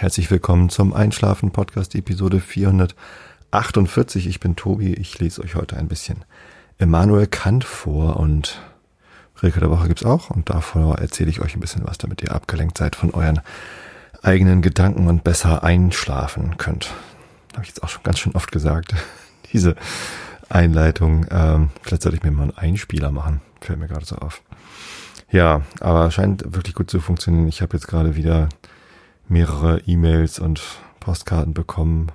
herzlich willkommen zum Einschlafen Podcast Episode 448. Ich bin Tobi, ich lese euch heute ein bisschen Immanuel Kant vor und Rilke der Woche gibt's auch und davor erzähle ich euch ein bisschen was, damit ihr abgelenkt seid von euren eigenen Gedanken und besser einschlafen könnt. Habe ich jetzt auch schon ganz schön oft gesagt, diese Einleitung. Ähm, vielleicht sollte ich mir mal einen Einspieler machen, fällt mir gerade so auf. Ja, aber scheint wirklich gut zu funktionieren. Ich habe jetzt gerade wieder mehrere E-Mails und Postkarten bekommen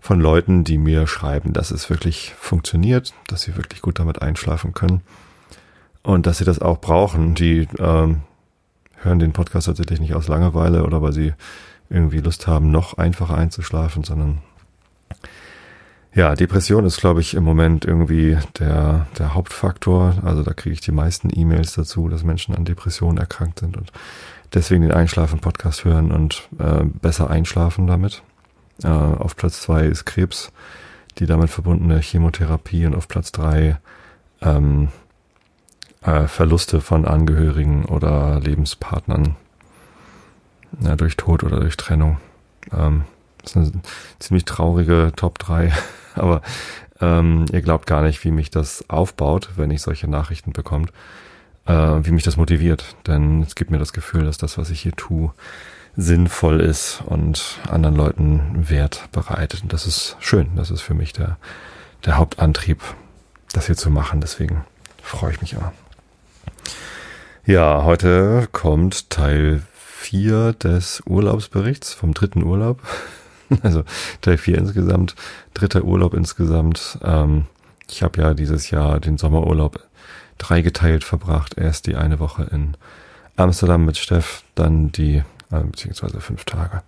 von Leuten, die mir schreiben, dass es wirklich funktioniert, dass sie wirklich gut damit einschlafen können und dass sie das auch brauchen. Die ähm, hören den Podcast tatsächlich nicht aus Langeweile oder weil sie irgendwie Lust haben, noch einfacher einzuschlafen, sondern ja, Depression ist, glaube ich, im Moment irgendwie der, der Hauptfaktor. Also da kriege ich die meisten E-Mails dazu, dass Menschen an Depressionen erkrankt sind und deswegen den Einschlafen-Podcast hören und äh, besser einschlafen damit. Äh, auf Platz zwei ist Krebs, die damit verbundene Chemotherapie und auf Platz drei ähm, äh, Verluste von Angehörigen oder Lebenspartnern ja, durch Tod oder durch Trennung. Ähm, das ist eine ziemlich traurige Top 3 aber ähm, ihr glaubt gar nicht, wie mich das aufbaut, wenn ich solche Nachrichten bekomme, äh, wie mich das motiviert. Denn es gibt mir das Gefühl, dass das, was ich hier tue, sinnvoll ist und anderen Leuten Wert bereitet. Und das ist schön. Das ist für mich der, der Hauptantrieb, das hier zu machen. Deswegen freue ich mich immer. Ja, heute kommt Teil 4 des Urlaubsberichts vom dritten Urlaub. Also Teil 4 insgesamt, dritter Urlaub insgesamt. Ähm, ich habe ja dieses Jahr den Sommerurlaub dreigeteilt verbracht. Erst die eine Woche in Amsterdam mit Steff, dann die, äh, beziehungsweise fünf Tage,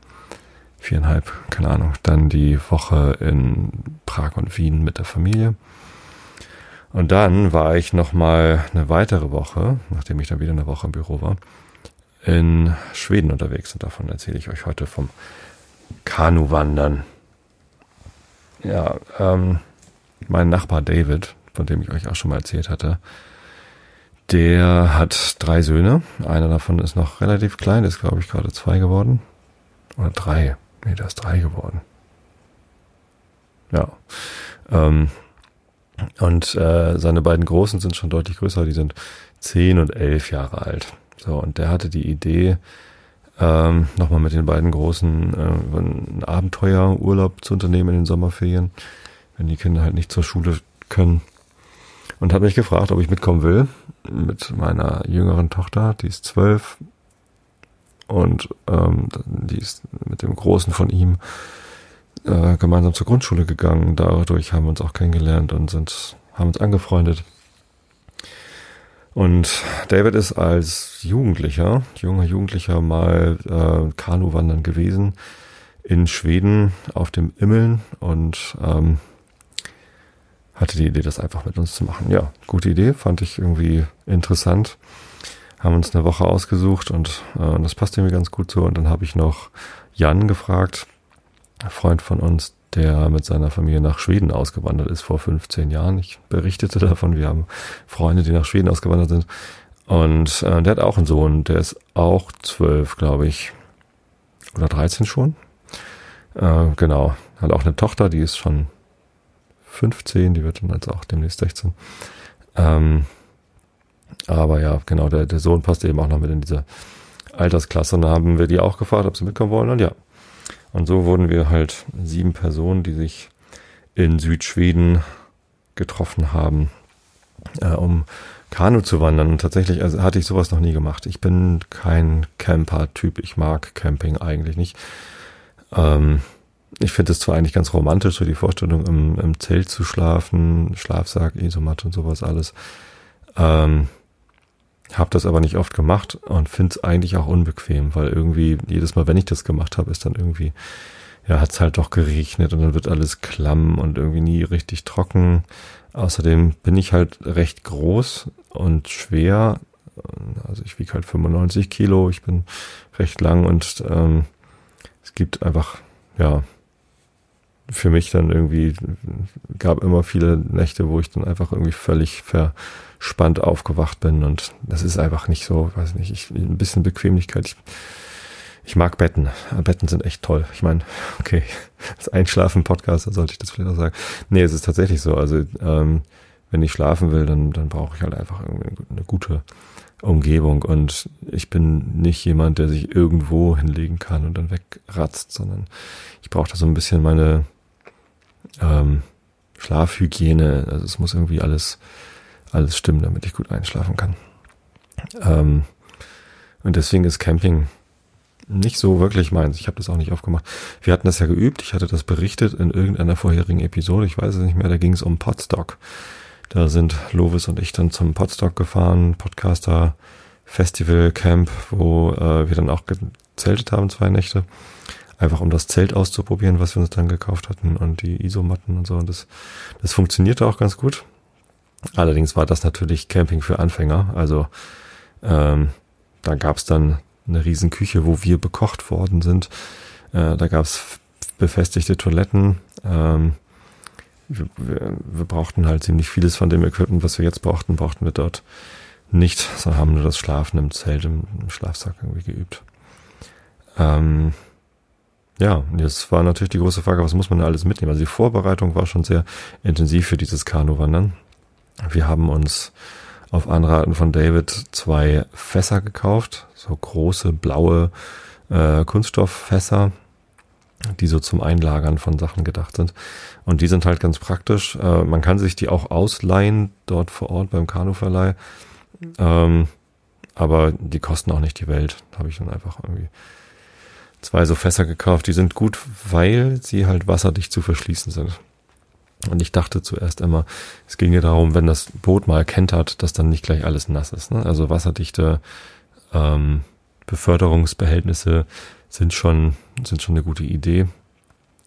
viereinhalb, keine Ahnung, dann die Woche in Prag und Wien mit der Familie. Und dann war ich nochmal eine weitere Woche, nachdem ich dann wieder eine Woche im Büro war, in Schweden unterwegs. Und davon erzähle ich euch heute vom Kanuwandern. Ja, ähm, mein Nachbar David, von dem ich euch auch schon mal erzählt hatte, der hat drei Söhne. Einer davon ist noch relativ klein, ist glaube ich gerade zwei geworden. Oder drei. Nee, der ist drei geworden. Ja. Ähm, und äh, seine beiden Großen sind schon deutlich größer, die sind zehn und elf Jahre alt. So, und der hatte die Idee, ähm, nochmal mit den beiden Großen äh, einen Abenteuerurlaub zu unternehmen in den Sommerferien, wenn die Kinder halt nicht zur Schule können. Und hat mich gefragt, ob ich mitkommen will mit meiner jüngeren Tochter, die ist zwölf und ähm, die ist mit dem Großen von ihm äh, gemeinsam zur Grundschule gegangen. Dadurch haben wir uns auch kennengelernt und sind haben uns angefreundet. Und David ist als Jugendlicher, junger Jugendlicher mal äh, Kanuwandern gewesen in Schweden auf dem Immeln und ähm, hatte die Idee, das einfach mit uns zu machen. Ja, gute Idee, fand ich irgendwie interessant. Haben uns eine Woche ausgesucht und äh, das passte mir ganz gut so. Und dann habe ich noch Jan gefragt, ein Freund von uns, der mit seiner Familie nach Schweden ausgewandert ist vor 15 Jahren. Ich berichtete davon, wir haben Freunde, die nach Schweden ausgewandert sind. Und äh, der hat auch einen Sohn, der ist auch zwölf, glaube ich. Oder 13 schon. Äh, genau. Hat auch eine Tochter, die ist schon 15, die wird dann jetzt auch demnächst 16. Ähm, aber ja, genau, der, der Sohn passt eben auch noch mit in diese Altersklasse. Und da haben wir die auch gefragt, ob sie mitkommen wollen. Und ja, und so wurden wir halt sieben Personen, die sich in Südschweden getroffen haben, äh, um Kanu zu wandern. Und tatsächlich also hatte ich sowas noch nie gemacht. Ich bin kein Camper-Typ. Ich mag Camping eigentlich nicht. Ähm, ich finde es zwar eigentlich ganz romantisch, so die Vorstellung, im, im Zelt zu schlafen, Schlafsack, Isomatte und sowas alles. Ähm, habe das aber nicht oft gemacht und finde es eigentlich auch unbequem, weil irgendwie jedes Mal, wenn ich das gemacht habe, ist dann irgendwie, ja, hat es halt doch geregnet und dann wird alles klamm und irgendwie nie richtig trocken. Außerdem bin ich halt recht groß und schwer. Also ich wiege halt 95 Kilo, ich bin recht lang und ähm, es gibt einfach, ja, für mich dann irgendwie, gab immer viele Nächte, wo ich dann einfach irgendwie völlig ver spannend aufgewacht bin und das ist einfach nicht so, weiß nicht, ich, ein bisschen Bequemlichkeit. Ich, Ich mag Betten. Betten sind echt toll. Ich meine, okay, das Einschlafen-Podcast, da sollte ich das vielleicht auch sagen. Nee, es ist tatsächlich so. Also, ähm, wenn ich schlafen will, dann, dann brauche ich halt einfach eine gute Umgebung. Und ich bin nicht jemand, der sich irgendwo hinlegen kann und dann wegratzt, sondern ich brauche da so ein bisschen meine ähm, Schlafhygiene. Also es muss irgendwie alles, alles stimmen, damit ich gut einschlafen kann. Ähm, und deswegen ist Camping nicht so wirklich meins. Ich habe das auch nicht aufgemacht. Wir hatten das ja geübt. Ich hatte das berichtet in irgendeiner vorherigen Episode. Ich weiß es nicht mehr. Da ging es um Podstock. Da sind Lovis und ich dann zum Podstock gefahren, Podcaster Festival Camp, wo äh, wir dann auch gezeltet haben, zwei Nächte. Einfach um das Zelt auszuprobieren, was wir uns dann gekauft hatten und die Isomatten und so. Und das, das funktionierte auch ganz gut. Allerdings war das natürlich Camping für Anfänger. Also ähm, da gab's dann eine riesen Küche, wo wir bekocht worden sind. Äh, da gab's befestigte Toiletten. Ähm, wir, wir, wir brauchten halt ziemlich vieles von dem Equipment, was wir jetzt brauchten, brauchten wir dort nicht, sondern haben nur das Schlafen im Zelt, im, im Schlafsack irgendwie geübt. Ähm, ja, jetzt war natürlich die große Frage, was muss man da alles mitnehmen? Also die Vorbereitung war schon sehr intensiv für dieses Kanuwandern. Wir haben uns auf Anraten von David zwei Fässer gekauft, so große blaue äh, Kunststofffässer, die so zum Einlagern von Sachen gedacht sind. Und die sind halt ganz praktisch. Äh, man kann sich die auch ausleihen dort vor Ort beim Kanuverleih. Ähm, aber die kosten auch nicht die Welt. Habe ich dann einfach irgendwie zwei so Fässer gekauft. Die sind gut, weil sie halt wasserdicht zu verschließen sind. Und ich dachte zuerst immer, es ging ja darum, wenn das Boot mal kentert, dass dann nicht gleich alles nass ist. Ne? Also wasserdichte ähm, Beförderungsbehältnisse sind schon, sind schon eine gute Idee.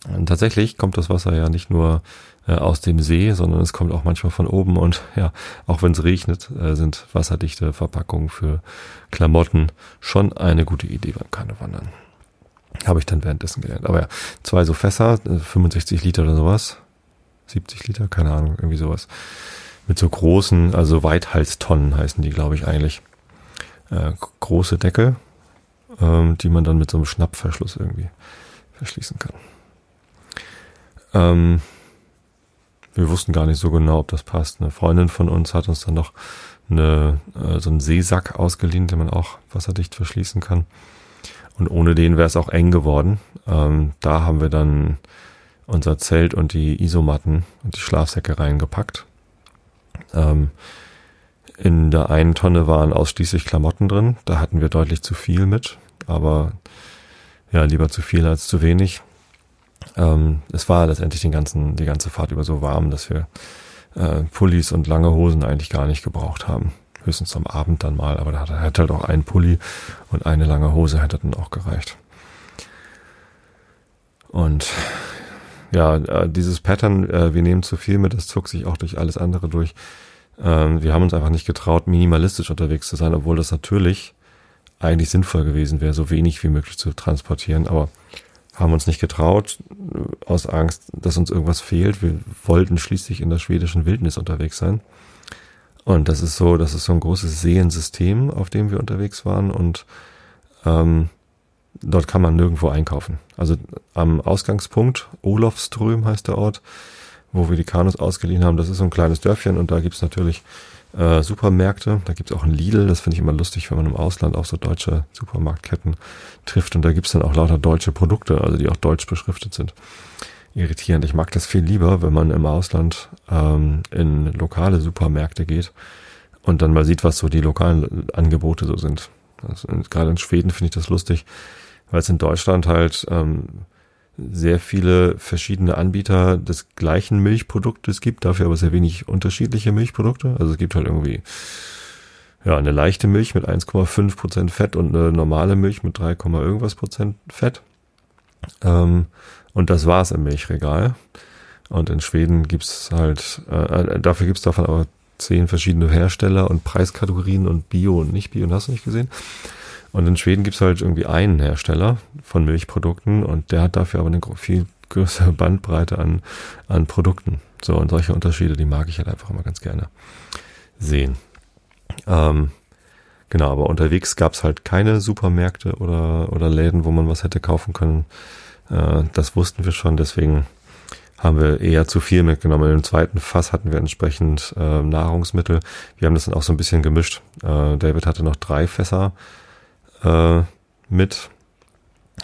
Und tatsächlich kommt das Wasser ja nicht nur äh, aus dem See, sondern es kommt auch manchmal von oben und ja, auch wenn es regnet, äh, sind wasserdichte Verpackungen für Klamotten schon eine gute Idee beim Kanewandern. Habe ich dann währenddessen gelernt. Aber ja, zwei so Fässer, 65 äh, Liter oder sowas, 70 Liter, keine Ahnung, irgendwie sowas. Mit so großen, also Weithalstonnen heißen die, glaube ich, eigentlich. Äh, große Deckel, ähm, die man dann mit so einem Schnappverschluss irgendwie verschließen kann. Ähm, wir wussten gar nicht so genau, ob das passt. Eine Freundin von uns hat uns dann noch eine, äh, so einen Seesack ausgeliehen, den man auch wasserdicht verschließen kann. Und ohne den wäre es auch eng geworden. Ähm, da haben wir dann unser Zelt und die Isomatten und die Schlafsäcke reingepackt. Ähm, in der einen Tonne waren ausschließlich Klamotten drin. Da hatten wir deutlich zu viel mit, aber ja, lieber zu viel als zu wenig. Ähm, es war letztendlich den ganzen, die ganze Fahrt über so warm, dass wir äh, Pullis und lange Hosen eigentlich gar nicht gebraucht haben. Höchstens am Abend dann mal, aber da hat, halt auch ein Pulli und eine lange Hose hätte dann auch gereicht. Und ja, äh, dieses Pattern, äh, wir nehmen zu viel mit, das zog sich auch durch alles andere durch. Ähm, wir haben uns einfach nicht getraut, minimalistisch unterwegs zu sein, obwohl das natürlich eigentlich sinnvoll gewesen wäre, so wenig wie möglich zu transportieren, aber haben uns nicht getraut, äh, aus Angst, dass uns irgendwas fehlt. Wir wollten schließlich in der schwedischen Wildnis unterwegs sein. Und das ist so, das ist so ein großes Seensystem, auf dem wir unterwegs waren und ähm, dort kann man nirgendwo einkaufen. Also am Ausgangspunkt, Olofström heißt der Ort, wo wir die Kanus ausgeliehen haben, das ist so ein kleines Dörfchen und da gibt's natürlich äh, Supermärkte. Da gibt's auch ein Lidl, das finde ich immer lustig, wenn man im Ausland auch so deutsche Supermarktketten trifft und da gibt's dann auch lauter deutsche Produkte, also die auch deutsch beschriftet sind. Irritierend. Ich mag das viel lieber, wenn man im Ausland ähm, in lokale Supermärkte geht und dann mal sieht, was so die lokalen Angebote so sind. Also, gerade in Schweden finde ich das lustig, weil es in Deutschland halt ähm, sehr viele verschiedene Anbieter des gleichen Milchproduktes gibt, dafür aber sehr wenig unterschiedliche Milchprodukte. Also es gibt halt irgendwie ja eine leichte Milch mit 1,5 Prozent Fett und eine normale Milch mit 3, irgendwas Prozent Fett. Ähm, und das war's im Milchregal. Und in Schweden gibt's halt, äh, dafür gibt's davon aber zehn verschiedene Hersteller und Preiskategorien und Bio und nicht Bio. Und hast du nicht gesehen? Und in Schweden gibt's halt irgendwie einen Hersteller von Milchprodukten und der hat dafür aber eine viel größere Bandbreite an, an Produkten. So, und solche Unterschiede, die mag ich halt einfach immer ganz gerne sehen. Ähm, Genau, aber unterwegs gab's halt keine Supermärkte oder, oder Läden, wo man was hätte kaufen können. Äh, das wussten wir schon, deswegen haben wir eher zu viel mitgenommen. Im zweiten Fass hatten wir entsprechend äh, Nahrungsmittel. Wir haben das dann auch so ein bisschen gemischt. Äh, David hatte noch drei Fässer äh, mit.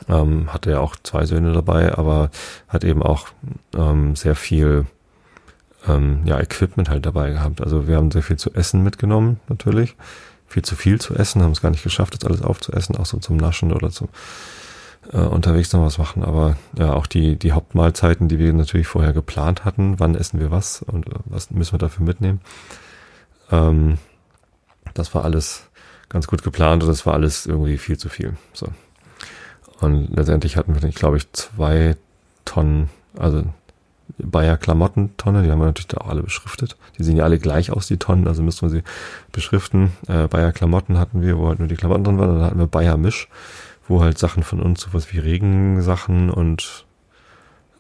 Ähm, hatte ja auch zwei Söhne dabei, aber hat eben auch ähm, sehr viel ähm, ja, Equipment halt dabei gehabt. Also wir haben sehr viel zu essen mitgenommen, natürlich. Viel zu viel zu essen, haben es gar nicht geschafft, das alles aufzuessen, auch so zum Naschen oder zum äh, unterwegs noch was machen. Aber ja, auch die, die Hauptmahlzeiten, die wir natürlich vorher geplant hatten, wann essen wir was und was müssen wir dafür mitnehmen. Ähm, das war alles ganz gut geplant und das war alles irgendwie viel zu viel. So. Und letztendlich hatten wir, ich glaube ich, zwei Tonnen, also Bayer Klamottentonne, die haben wir natürlich da auch alle beschriftet. Die sehen ja alle gleich aus, die Tonnen, also müssten wir sie beschriften. Äh, Bayer Klamotten hatten wir, wo halt nur die Klamotten drin waren, dann hatten wir Bayer Misch, wo halt Sachen von uns, sowas wie Regensachen und,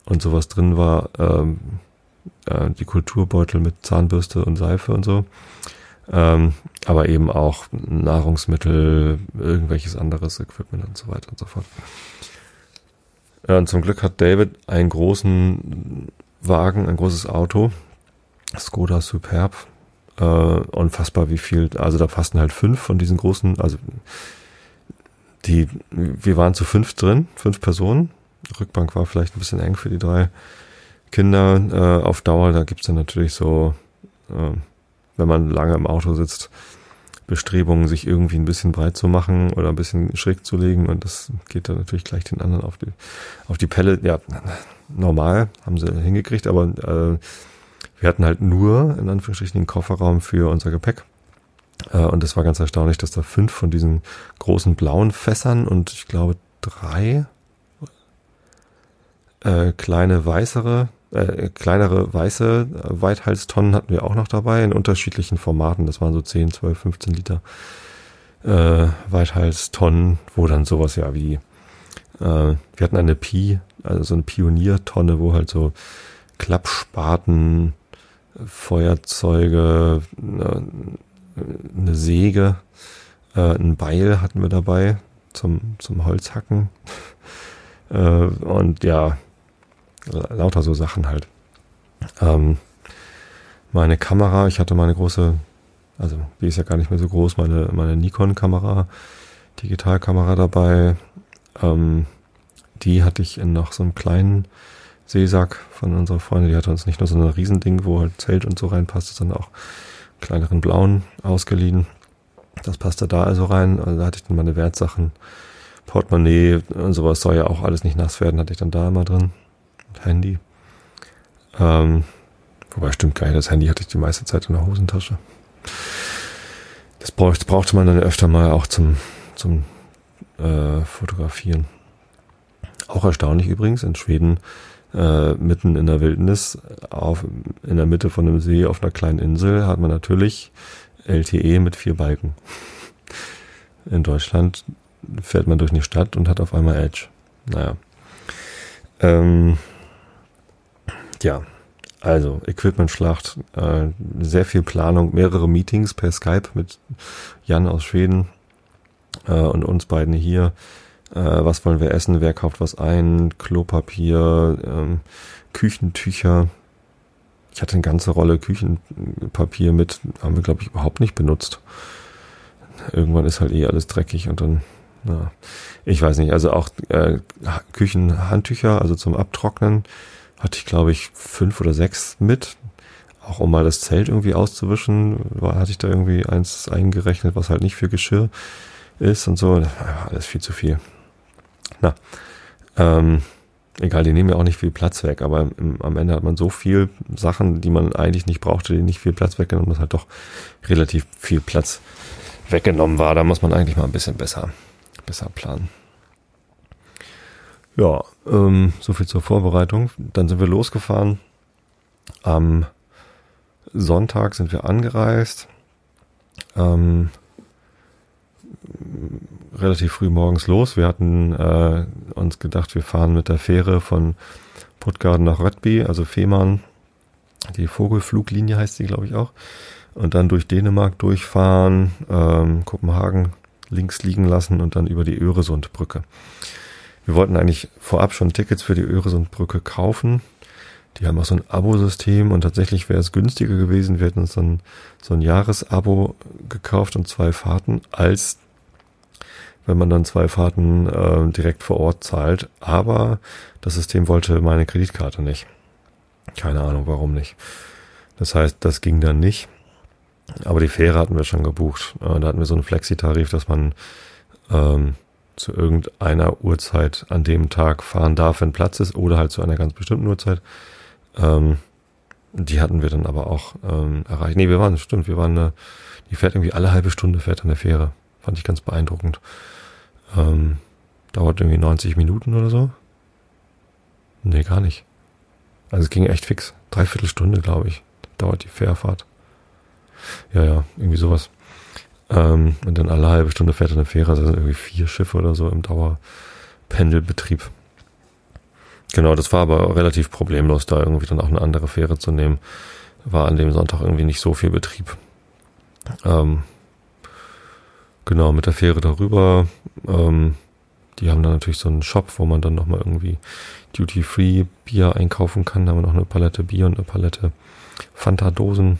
und sowas drin war, ähm, äh, die Kulturbeutel mit Zahnbürste und Seife und so. Ähm, aber eben auch Nahrungsmittel, irgendwelches anderes Equipment und so weiter und so fort. Ja, und zum Glück hat David einen großen Wagen, ein großes Auto, Skoda Superb, äh, unfassbar wie viel, also da passten halt fünf von diesen großen, also die, wir waren zu fünf drin, fünf Personen. Rückbank war vielleicht ein bisschen eng für die drei Kinder äh, auf Dauer. Da gibt's dann natürlich so, äh, wenn man lange im Auto sitzt, Bestrebungen, sich irgendwie ein bisschen breit zu machen oder ein bisschen schräg zu legen. Und das geht dann natürlich gleich den anderen auf die, auf die Pelle. Ja, normal haben sie hingekriegt, aber äh, wir hatten halt nur in Anführungsstrichen den Kofferraum für unser Gepäck. Äh, und es war ganz erstaunlich, dass da fünf von diesen großen blauen Fässern und ich glaube drei äh, kleine weißere, äh, kleinere weiße äh, Weithalstonnen hatten wir auch noch dabei in unterschiedlichen Formaten. Das waren so 10, 12, 15 Liter äh, Weithalstonnen, wo dann sowas ja wie, äh, wir hatten eine Pi, also so eine Pioniertonne, wo halt so Klappspaten, Feuerzeuge, äh, eine Säge, äh, ein Beil hatten wir dabei zum, zum Holzhacken. äh, und ja, lauter so Sachen halt. Ähm, meine Kamera, ich hatte meine große, also die ist ja gar nicht mehr so groß, meine, meine Nikon-Kamera, Digitalkamera dabei. Ähm, die hatte ich in noch so einem kleinen Seesack von unserer Freundin. Die hatte uns nicht nur so ein Riesending, wo halt Zelt und so reinpasst, sondern auch kleineren blauen ausgeliehen. Das passte da also rein. Also da hatte ich dann meine Wertsachen, Portemonnaie und sowas soll ja auch alles nicht nass werden, hatte ich dann da immer drin. Handy. Ähm, wobei stimmt gar nicht, das Handy hatte ich die meiste Zeit in der Hosentasche. Das brauchte, brauchte man dann öfter mal auch zum, zum äh, Fotografieren. Auch erstaunlich übrigens, in Schweden äh, mitten in der Wildnis, auf, in der Mitte von einem See auf einer kleinen Insel, hat man natürlich LTE mit vier Balken. In Deutschland fährt man durch eine Stadt und hat auf einmal Edge. Naja. Ähm, ja, also Equipment-Schlacht, äh, sehr viel Planung, mehrere Meetings per Skype mit Jan aus Schweden äh, und uns beiden hier. Äh, was wollen wir essen, wer kauft was ein, Klopapier, ähm, Küchentücher. Ich hatte eine ganze Rolle Küchenpapier mit, haben wir glaube ich überhaupt nicht benutzt. Irgendwann ist halt eh alles dreckig und dann, na, ich weiß nicht, also auch äh, Küchenhandtücher, also zum Abtrocknen, hatte ich glaube ich fünf oder sechs mit, auch um mal das Zelt irgendwie auszuwischen, war, hatte ich da irgendwie eins eingerechnet, was halt nicht für Geschirr ist und so. Alles viel zu viel. Na, ähm, egal, die nehmen ja auch nicht viel Platz weg, aber im, am Ende hat man so viel Sachen, die man eigentlich nicht brauchte, die nicht viel Platz weggenommen, dass halt doch relativ viel Platz weggenommen war. Da muss man eigentlich mal ein bisschen besser, besser planen. Ja, ähm, so viel zur Vorbereitung. Dann sind wir losgefahren. Am Sonntag sind wir angereist. Ähm, relativ früh morgens los. Wir hatten äh, uns gedacht, wir fahren mit der Fähre von Puttgarden nach Röttby, also Fehmarn. Die Vogelfluglinie heißt sie, glaube ich, auch. und dann durch Dänemark durchfahren, ähm, Kopenhagen links liegen lassen und dann über die Öresundbrücke. Wir wollten eigentlich vorab schon Tickets für die Öresundbrücke kaufen. Die haben auch so ein Abo-System und tatsächlich wäre es günstiger gewesen. Wir hätten uns dann so ein Jahresabo gekauft und zwei Fahrten, als wenn man dann zwei Fahrten äh, direkt vor Ort zahlt. Aber das System wollte meine Kreditkarte nicht. Keine Ahnung, warum nicht. Das heißt, das ging dann nicht. Aber die Fähre hatten wir schon gebucht. Äh, da hatten wir so einen Flexi-Tarif, dass man ähm, zu irgendeiner Uhrzeit an dem Tag fahren darf, wenn Platz ist, oder halt zu einer ganz bestimmten Uhrzeit. Ähm, die hatten wir dann aber auch ähm, erreicht. Nee, wir waren, stimmt, wir waren, äh, die fährt irgendwie alle halbe Stunde, fährt an der Fähre. Fand ich ganz beeindruckend. Ähm, dauert irgendwie 90 Minuten oder so. Nee, gar nicht. Also es ging echt fix. Dreiviertel Stunde, glaube ich, dauert die Fährfahrt. Ja, ja, irgendwie sowas. Ähm, und dann alle halbe Stunde fährt eine Fähre, also sind irgendwie vier Schiffe oder so im Dauerpendelbetrieb. Genau, das war aber relativ problemlos, da irgendwie dann auch eine andere Fähre zu nehmen. War an dem Sonntag irgendwie nicht so viel Betrieb. Ähm, genau, mit der Fähre darüber. Ähm, die haben dann natürlich so einen Shop, wo man dann nochmal irgendwie Duty-Free Bier einkaufen kann. Da haben wir noch eine Palette Bier und eine Palette Fanta-Dosen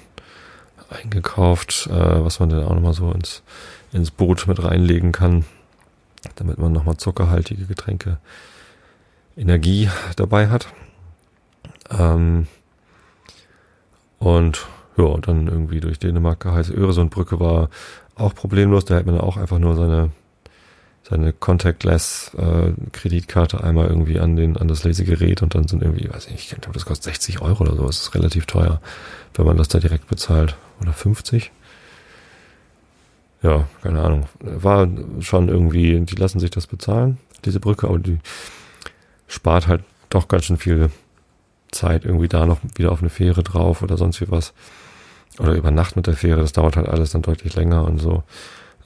eingekauft, äh, was man dann auch nochmal so ins, ins Boot mit reinlegen kann, damit man nochmal zuckerhaltige Getränke, Energie dabei hat. Ähm, und ja, dann irgendwie durch Dänemark geheiße Öresundbrücke war auch problemlos. Da hätte man auch einfach nur seine seine Contactless äh, Kreditkarte einmal irgendwie an den an das Lesegerät und dann sind irgendwie, weiß ich nicht, ich glaube, das kostet 60 Euro oder so. Das ist relativ teuer, wenn man das da direkt bezahlt oder 50. Ja, keine Ahnung. War schon irgendwie, die lassen sich das bezahlen, diese Brücke, aber die spart halt doch ganz schön viel Zeit irgendwie da noch wieder auf eine Fähre drauf oder sonst wie was. Oder über Nacht mit der Fähre, das dauert halt alles dann deutlich länger und so.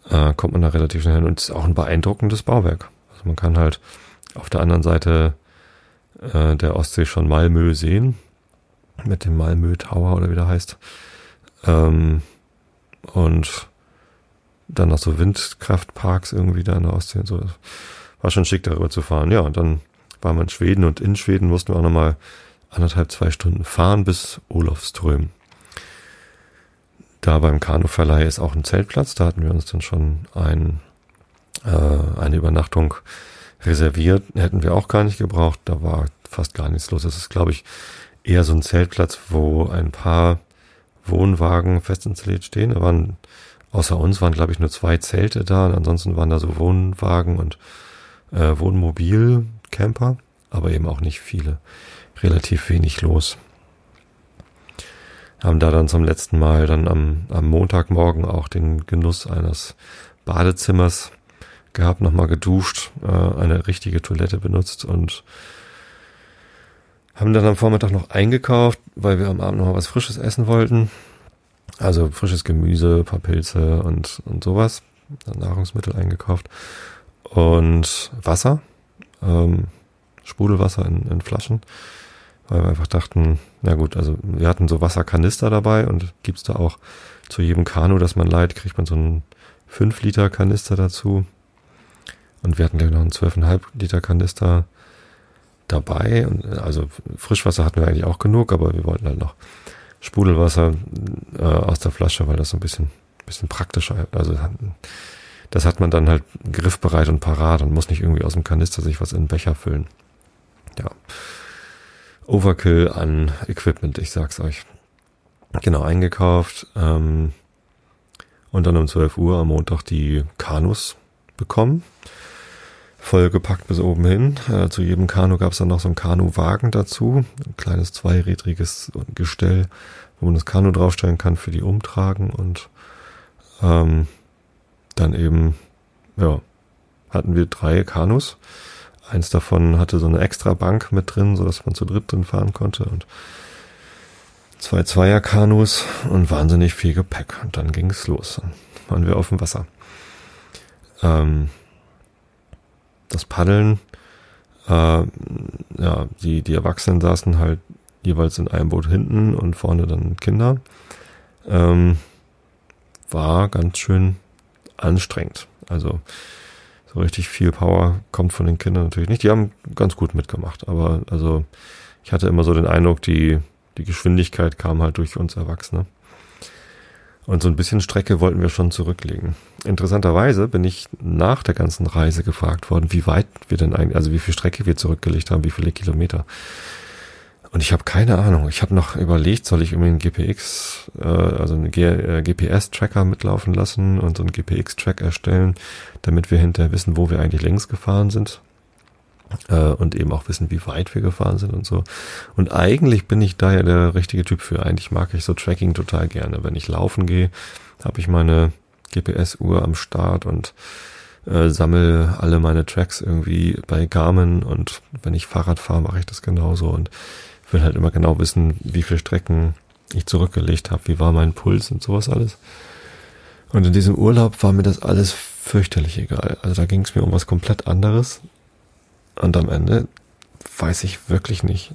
Äh, kommt man da relativ schnell hin und ist auch ein beeindruckendes Bauwerk. Also man kann halt auf der anderen Seite äh, der Ostsee schon Malmö sehen, mit dem Malmö Tower oder wie der heißt. Ähm, und dann noch so Windkraftparks irgendwie da in der Ostsee und so. War schon schick, darüber zu fahren. Ja, und dann waren wir in Schweden und in Schweden mussten wir auch nochmal anderthalb, zwei Stunden fahren bis Olofström. Da beim Kanuverleih ist auch ein Zeltplatz. Da hatten wir uns dann schon ein, äh, eine Übernachtung reserviert. Hätten wir auch gar nicht gebraucht. Da war fast gar nichts los. Das ist, glaube ich, eher so ein Zeltplatz, wo ein paar Wohnwagen fest installiert stehen. Da waren, außer uns waren, glaube ich, nur zwei Zelte da und ansonsten waren da so Wohnwagen und äh, Wohnmobilcamper, aber eben auch nicht viele. Relativ wenig los. Haben da dann zum letzten Mal dann am, am Montagmorgen auch den Genuss eines Badezimmers gehabt, nochmal geduscht, äh, eine richtige Toilette benutzt und haben dann am Vormittag noch eingekauft, weil wir am Abend noch mal was Frisches essen wollten. Also frisches Gemüse, paar Pilze und, und sowas. Nahrungsmittel eingekauft. Und Wasser. Ähm, Sprudelwasser in, in Flaschen. Weil wir einfach dachten, na gut, also wir hatten so Wasserkanister dabei und gibt's da auch zu jedem Kanu, das man leiht, kriegt man so einen 5 Liter Kanister dazu. Und wir hatten gleich noch einen 12,5 Liter Kanister dabei. Also Frischwasser hatten wir eigentlich auch genug, aber wir wollten halt noch Sprudelwasser äh, aus der Flasche, weil das so ein bisschen, bisschen praktischer, also das hat man dann halt griffbereit und parat und muss nicht irgendwie aus dem Kanister sich was in den Becher füllen. Ja. Overkill an Equipment, ich sag's euch. Genau, eingekauft. Ähm, und dann um 12 Uhr am Montag die Kanus bekommen vollgepackt bis oben hin. Äh, zu jedem Kanu gab es dann noch so einen Kanuwagen dazu, ein kleines zweirädriges Gestell, wo man das Kanu draufstellen kann für die Umtragen und ähm, dann eben, ja, hatten wir drei Kanus. Eins davon hatte so eine extra Bank mit drin, so dass man zu dritt drin fahren konnte und zwei Zweier-Kanus und wahnsinnig viel Gepäck. Und dann ging es los. Dann waren wir auf dem Wasser. Ähm, das Paddeln, äh, ja, die, die Erwachsenen saßen halt jeweils in einem Boot hinten und vorne dann Kinder. Ähm, war ganz schön anstrengend. Also so richtig viel Power kommt von den Kindern natürlich nicht. Die haben ganz gut mitgemacht, aber also ich hatte immer so den Eindruck, die, die Geschwindigkeit kam halt durch uns Erwachsene. Und so ein bisschen Strecke wollten wir schon zurücklegen. Interessanterweise bin ich nach der ganzen Reise gefragt worden, wie weit wir denn eigentlich, also wie viel Strecke wir zurückgelegt haben, wie viele Kilometer. Und ich habe keine Ahnung. Ich habe noch überlegt, soll ich irgendwie einen GPX, äh, also einen äh, GPS-Tracker mitlaufen lassen und so einen GPX-Track erstellen, damit wir hinterher wissen, wo wir eigentlich längs gefahren sind äh, und eben auch wissen, wie weit wir gefahren sind und so. Und eigentlich bin ich da ja der richtige Typ für. Eigentlich mag ich so Tracking total gerne. Wenn ich laufen gehe, habe ich meine GPS-Uhr am Start und äh, sammle alle meine Tracks irgendwie bei Garmin und wenn ich Fahrrad fahre, mache ich das genauso und will halt immer genau wissen, wie viele Strecken ich zurückgelegt habe, wie war mein Puls und sowas alles. Und in diesem Urlaub war mir das alles fürchterlich egal. Also da ging es mir um was komplett anderes. Und am Ende weiß ich wirklich nicht,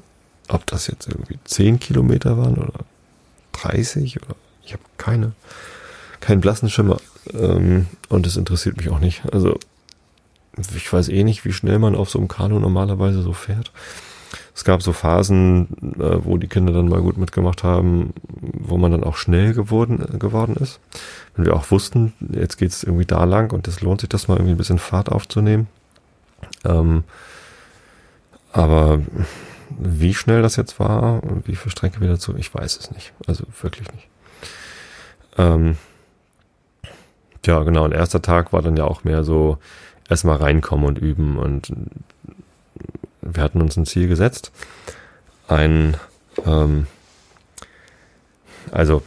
ob das jetzt irgendwie 10 Kilometer waren oder 30 oder ich habe keine, keinen blassen Schimmer. Ähm, und es interessiert mich auch nicht. Also ich weiß eh nicht, wie schnell man auf so einem Kanu normalerweise so fährt. Es gab so Phasen, äh, wo die Kinder dann mal gut mitgemacht haben, wo man dann auch schnell geworden, geworden ist. Wenn wir auch wussten, jetzt geht's irgendwie da lang und es lohnt sich das mal irgendwie ein bisschen Fahrt aufzunehmen. Ähm, aber wie schnell das jetzt war und wie viel Strecke wieder zu, ich weiß es nicht. Also wirklich nicht. Ähm, ja, genau. Und erster Tag war dann ja auch mehr so erstmal reinkommen und üben und wir hatten uns ein Ziel gesetzt. Ein, ähm, also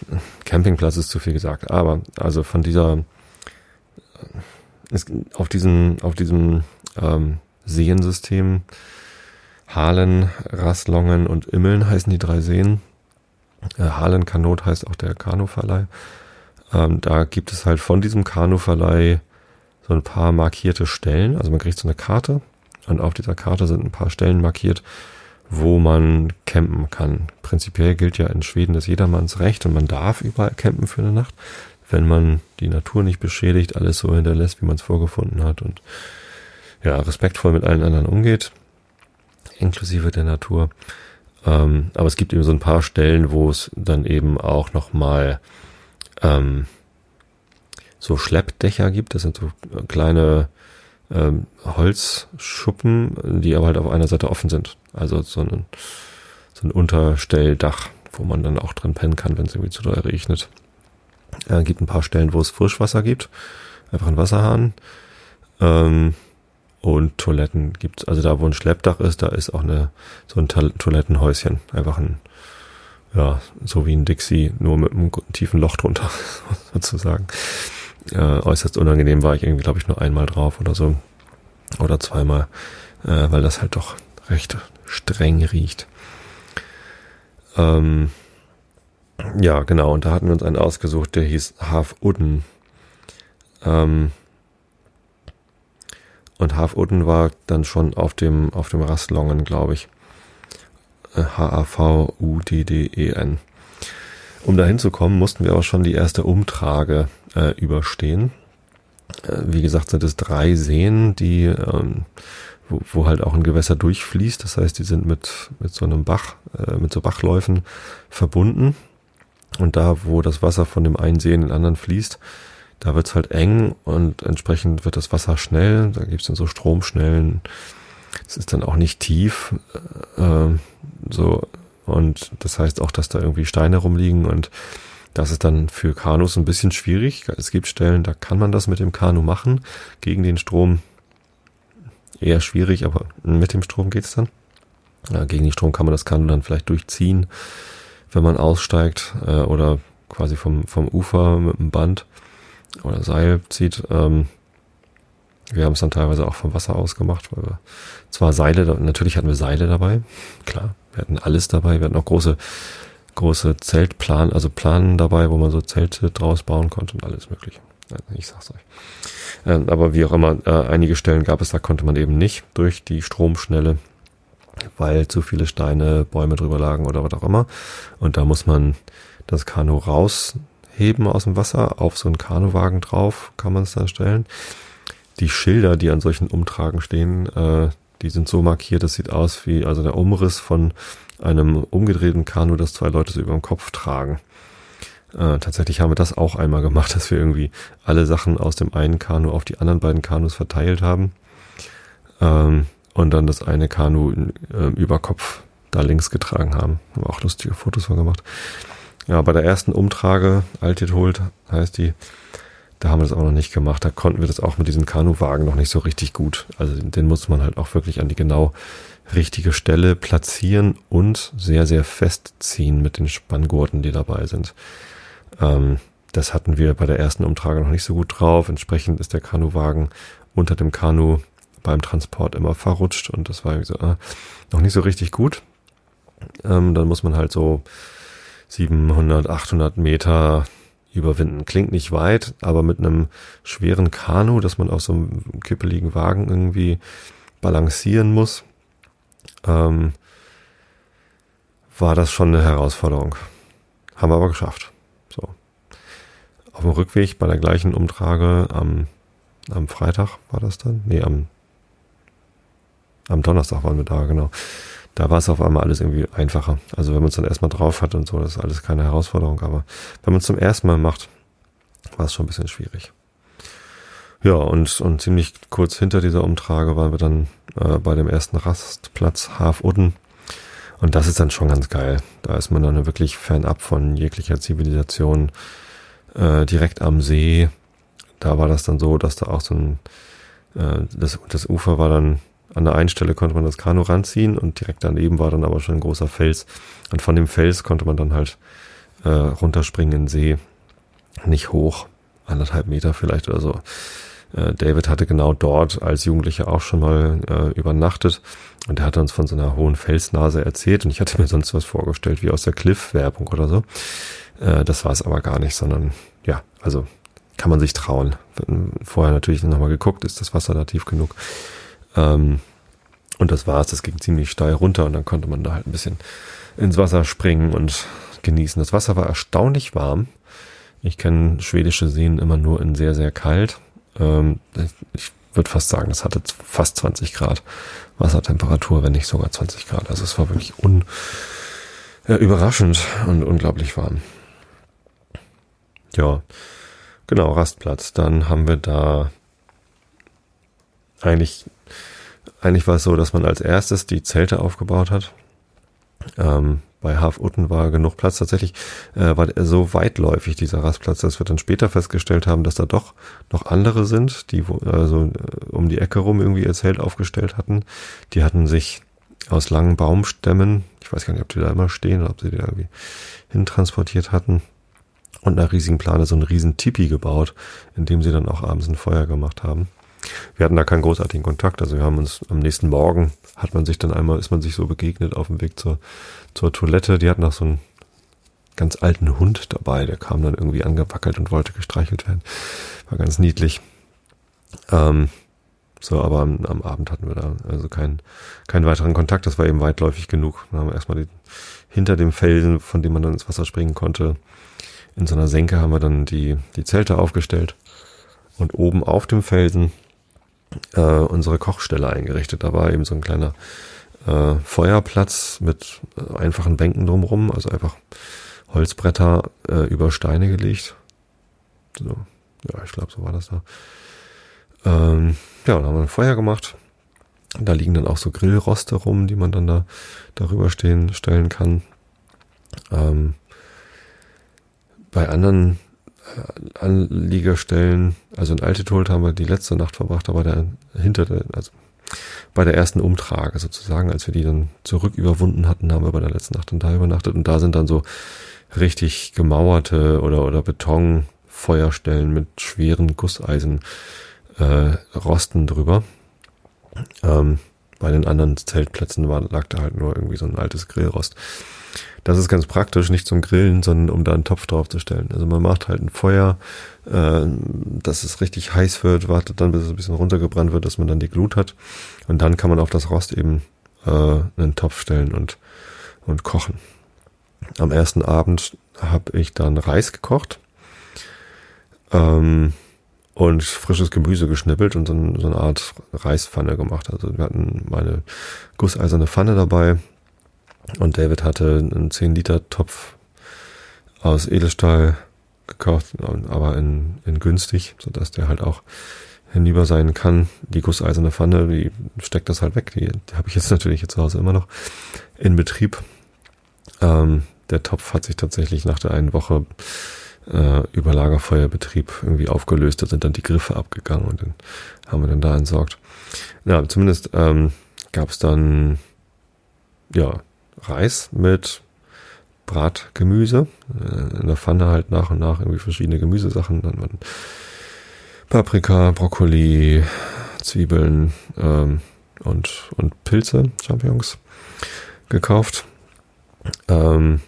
Campingplatz ist zu viel gesagt, aber also von dieser, ist auf diesem, auf diesem ähm, Seensystem, Halen, Rasslongen und Immeln heißen die drei Seen. Äh, Halen Kanot heißt auch der Kanuverleih. Ähm, da gibt es halt von diesem Kanuverleih so ein paar markierte Stellen. Also man kriegt so eine Karte und auf dieser Karte sind ein paar Stellen markiert, wo man campen kann. Prinzipiell gilt ja in Schweden das jedermanns Recht und man darf überall campen für eine Nacht, wenn man die Natur nicht beschädigt, alles so hinterlässt, wie man es vorgefunden hat und ja, respektvoll mit allen anderen umgeht, inklusive der Natur. Ähm, aber es gibt eben so ein paar Stellen, wo es dann eben auch nochmal ähm, so Schleppdächer gibt. Das sind so kleine ähm, Holzschuppen, die aber halt auf einer Seite offen sind. Also so ein, so ein Unterstelldach, wo man dann auch drin pennen kann, wenn es irgendwie zu doll regnet. Äh, gibt ein paar Stellen, wo es Frischwasser gibt. Einfach ein Wasserhahn. Ähm, und Toiletten gibt's. Also da, wo ein Schleppdach ist, da ist auch eine, so ein Toilettenhäuschen. Einfach ein, ja, so wie ein Dixie, nur mit einem tiefen Loch drunter, sozusagen äh, äußerst unangenehm war ich irgendwie, glaube ich, nur einmal drauf oder so. Oder zweimal, äh, weil das halt doch recht streng riecht. Ähm, ja, genau, und da hatten wir uns einen ausgesucht, der hieß Half Udden. Ähm, und Half Udden war dann schon auf dem, auf dem Rastlongen, glaube ich. H-A-V-U-D-D-E-N. Um dahin zu kommen, mussten wir aber schon die erste Umtrage äh, überstehen. Äh, wie gesagt, sind es drei Seen, die ähm, wo, wo halt auch ein Gewässer durchfließt. Das heißt, die sind mit mit so einem Bach, äh, mit so Bachläufen verbunden. Und da, wo das Wasser von dem einen See in den anderen fließt, da wird's halt eng und entsprechend wird das Wasser schnell. Da gibt's dann so Stromschnellen. Es ist dann auch nicht tief. Äh, so und das heißt auch, dass da irgendwie Steine rumliegen und das ist dann für Kanus ein bisschen schwierig. Es gibt Stellen, da kann man das mit dem Kanu machen. Gegen den Strom eher schwierig, aber mit dem Strom geht's dann. Ja, gegen den Strom kann man das Kanu dann vielleicht durchziehen, wenn man aussteigt äh, oder quasi vom, vom Ufer mit einem Band oder Seil zieht. Ähm, wir haben es dann teilweise auch vom Wasser aus gemacht, weil wir zwar Seile, natürlich hatten wir Seile dabei, klar, wir hatten alles dabei, wir hatten auch große große Zeltplan, also Planen dabei, wo man so Zelte draus bauen konnte und alles mögliche. Ich sag's euch. Ähm, aber wie auch immer, äh, einige Stellen gab es, da konnte man eben nicht durch die Stromschnelle, weil zu viele Steine, Bäume drüber lagen oder was auch immer. Und da muss man das Kanu rausheben aus dem Wasser. Auf so einen Kanuwagen drauf kann man es dann stellen. Die Schilder, die an solchen Umtragen stehen, äh, die sind so markiert, das sieht aus wie also der Umriss von einem umgedrehten Kanu, das zwei Leute so über dem Kopf tragen. Äh, tatsächlich haben wir das auch einmal gemacht, dass wir irgendwie alle Sachen aus dem einen Kanu auf die anderen beiden Kanus verteilt haben. Ähm, und dann das eine Kanu äh, über Kopf da links getragen haben. Haben auch lustige Fotos von gemacht. Ja, bei der ersten Umtrage, Altit holt, heißt die, da haben wir das auch noch nicht gemacht. Da konnten wir das auch mit diesen Kanuwagen noch nicht so richtig gut. Also den muss man halt auch wirklich an die genau richtige Stelle platzieren und sehr, sehr festziehen mit den Spanngurten, die dabei sind. Ähm, das hatten wir bei der ersten Umtrage noch nicht so gut drauf. Entsprechend ist der Kanuwagen unter dem Kanu beim Transport immer verrutscht und das war so, äh, noch nicht so richtig gut. Ähm, dann muss man halt so 700, 800 Meter überwinden. Klingt nicht weit, aber mit einem schweren Kanu, das man auf so einem kippeligen Wagen irgendwie balancieren muss, ähm, war das schon eine Herausforderung. Haben wir aber geschafft. So. Auf dem Rückweg bei der gleichen Umtrage am, am Freitag war das dann? Nee, am, am Donnerstag waren wir da, genau. Da war es auf einmal alles irgendwie einfacher. Also wenn man es dann erstmal drauf hat und so, das ist alles keine Herausforderung. Aber wenn man es zum ersten Mal macht, war es schon ein bisschen schwierig. Ja, und, und ziemlich kurz hinter dieser Umtrage waren wir dann äh, bei dem ersten Rastplatz Hafudden. Und das ist dann schon ganz geil. Da ist man dann wirklich fernab von jeglicher Zivilisation, äh, direkt am See. Da war das dann so, dass da auch so ein, äh, das, das Ufer war dann an der einen Stelle konnte man das Kanu ranziehen und direkt daneben war dann aber schon ein großer Fels. Und von dem Fels konnte man dann halt äh, runterspringen in den See. Nicht hoch, anderthalb Meter vielleicht oder so. Äh, David hatte genau dort als Jugendlicher auch schon mal äh, übernachtet und er hatte uns von so einer hohen Felsnase erzählt und ich hatte mir sonst was vorgestellt wie aus der Cliff-Werbung oder so. Äh, das war es aber gar nicht, sondern ja, also kann man sich trauen. Vorher natürlich nochmal geguckt, ist das Wasser da tief genug. Ähm, und das war's, das ging ziemlich steil runter und dann konnte man da halt ein bisschen ins Wasser springen und genießen. Das Wasser war erstaunlich warm. Ich kenne schwedische Seen immer nur in sehr, sehr kalt. Ähm, ich würde fast sagen, es hatte fast 20 Grad Wassertemperatur, wenn nicht sogar 20 Grad. Also es war wirklich un, äh, überraschend und unglaublich warm. Ja, genau, Rastplatz. Dann haben wir da eigentlich eigentlich war es so, dass man als erstes die Zelte aufgebaut hat. Ähm, bei Hafutten war genug Platz. Tatsächlich äh, war so weitläufig dieser Rastplatz, dass wir dann später festgestellt haben, dass da doch noch andere sind, die also äh, um die Ecke rum irgendwie ihr Zelt aufgestellt hatten. Die hatten sich aus langen Baumstämmen, ich weiß gar nicht, ob die da immer stehen oder ob sie die da irgendwie hintransportiert hatten, und einer riesigen Plane so einen riesen Tipi gebaut, in dem sie dann auch abends ein Feuer gemacht haben. Wir hatten da keinen großartigen Kontakt. Also wir haben uns am nächsten Morgen hat man sich dann einmal, ist man sich so begegnet auf dem Weg zur, zur Toilette. Die hatten noch so einen ganz alten Hund dabei, der kam dann irgendwie angewackelt und wollte gestreichelt werden. War ganz niedlich. Ähm, so, aber am, am, Abend hatten wir da also keinen, keinen weiteren Kontakt. Das war eben weitläufig genug. Dann haben wir erstmal die, hinter dem Felsen, von dem man dann ins Wasser springen konnte, in so einer Senke haben wir dann die, die Zelte aufgestellt. Und oben auf dem Felsen äh, unsere Kochstelle eingerichtet. Da war eben so ein kleiner äh, Feuerplatz mit äh, einfachen Bänken drumrum, also einfach Holzbretter äh, über Steine gelegt. So, ja, ich glaube, so war das da. Ähm, ja, dann haben wir ein Feuer gemacht. Da liegen dann auch so Grillroste rum, die man dann da darüber stehen stellen kann. Ähm, bei anderen Anliegerstellen, also in Altithold haben wir die letzte Nacht verbracht, aber der hinter der, also bei der ersten Umtrage sozusagen, als wir die dann zurück überwunden hatten, haben wir bei der letzten Nacht dann da übernachtet und da sind dann so richtig gemauerte oder oder Betonfeuerstellen mit schweren Gusseisen äh, Rosten drüber. Ähm, bei den anderen Zeltplätzen war, lag da halt nur irgendwie so ein altes Grillrost. Das ist ganz praktisch, nicht zum Grillen, sondern um da einen Topf drauf zu stellen. Also man macht halt ein Feuer, äh, dass es richtig heiß wird, wartet dann, bis es ein bisschen runtergebrannt wird, dass man dann die Glut hat. Und dann kann man auf das Rost eben äh, einen Topf stellen und, und kochen. Am ersten Abend habe ich dann Reis gekocht. Ähm, und frisches Gemüse geschnippelt und so eine Art Reispfanne gemacht. Also wir hatten meine gusseiserne Pfanne dabei und David hatte einen 10 Liter Topf aus Edelstahl gekauft, aber in, in günstig, sodass der halt auch hinüber sein kann. Die gusseiserne Pfanne, die steckt das halt weg. Die, die habe ich jetzt natürlich jetzt zu Hause immer noch in Betrieb. Ähm, der Topf hat sich tatsächlich nach der einen Woche äh, über Lagerfeuerbetrieb irgendwie aufgelöst. Da sind dann die Griffe abgegangen und dann haben wir dann da entsorgt. Ja, zumindest ähm, gab es dann ja Reis mit Bratgemüse. Äh, in der Pfanne halt nach und nach irgendwie verschiedene Gemüsesachen. Dann Paprika, Brokkoli, Zwiebeln ähm, und, und Pilze, Champignons gekauft. Ähm,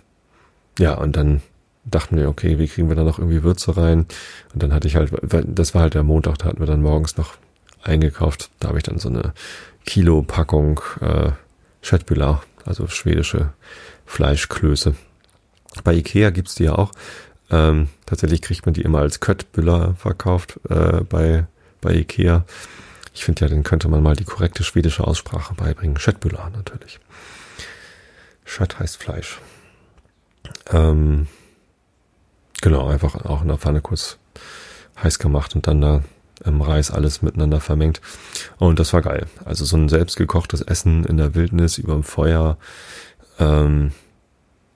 ja, und dann dachten wir, okay, wie kriegen wir da noch irgendwie Würze rein? Und dann hatte ich halt, das war halt der Montag, da hatten wir dann morgens noch eingekauft. Da habe ich dann so eine Kilo-Packung äh, Chetbula, also schwedische Fleischklöße. Bei Ikea gibt's die ja auch. Ähm, tatsächlich kriegt man die immer als Köttbüller verkauft äh, bei, bei Ikea. Ich finde ja, den könnte man mal die korrekte schwedische Aussprache beibringen. Schöttbüller natürlich. Schött heißt Fleisch. Ähm, genau, einfach auch in der Pfanne kurz heiß gemacht und dann da im Reis alles miteinander vermengt. Und das war geil. Also so ein selbstgekochtes Essen in der Wildnis über dem Feuer ähm,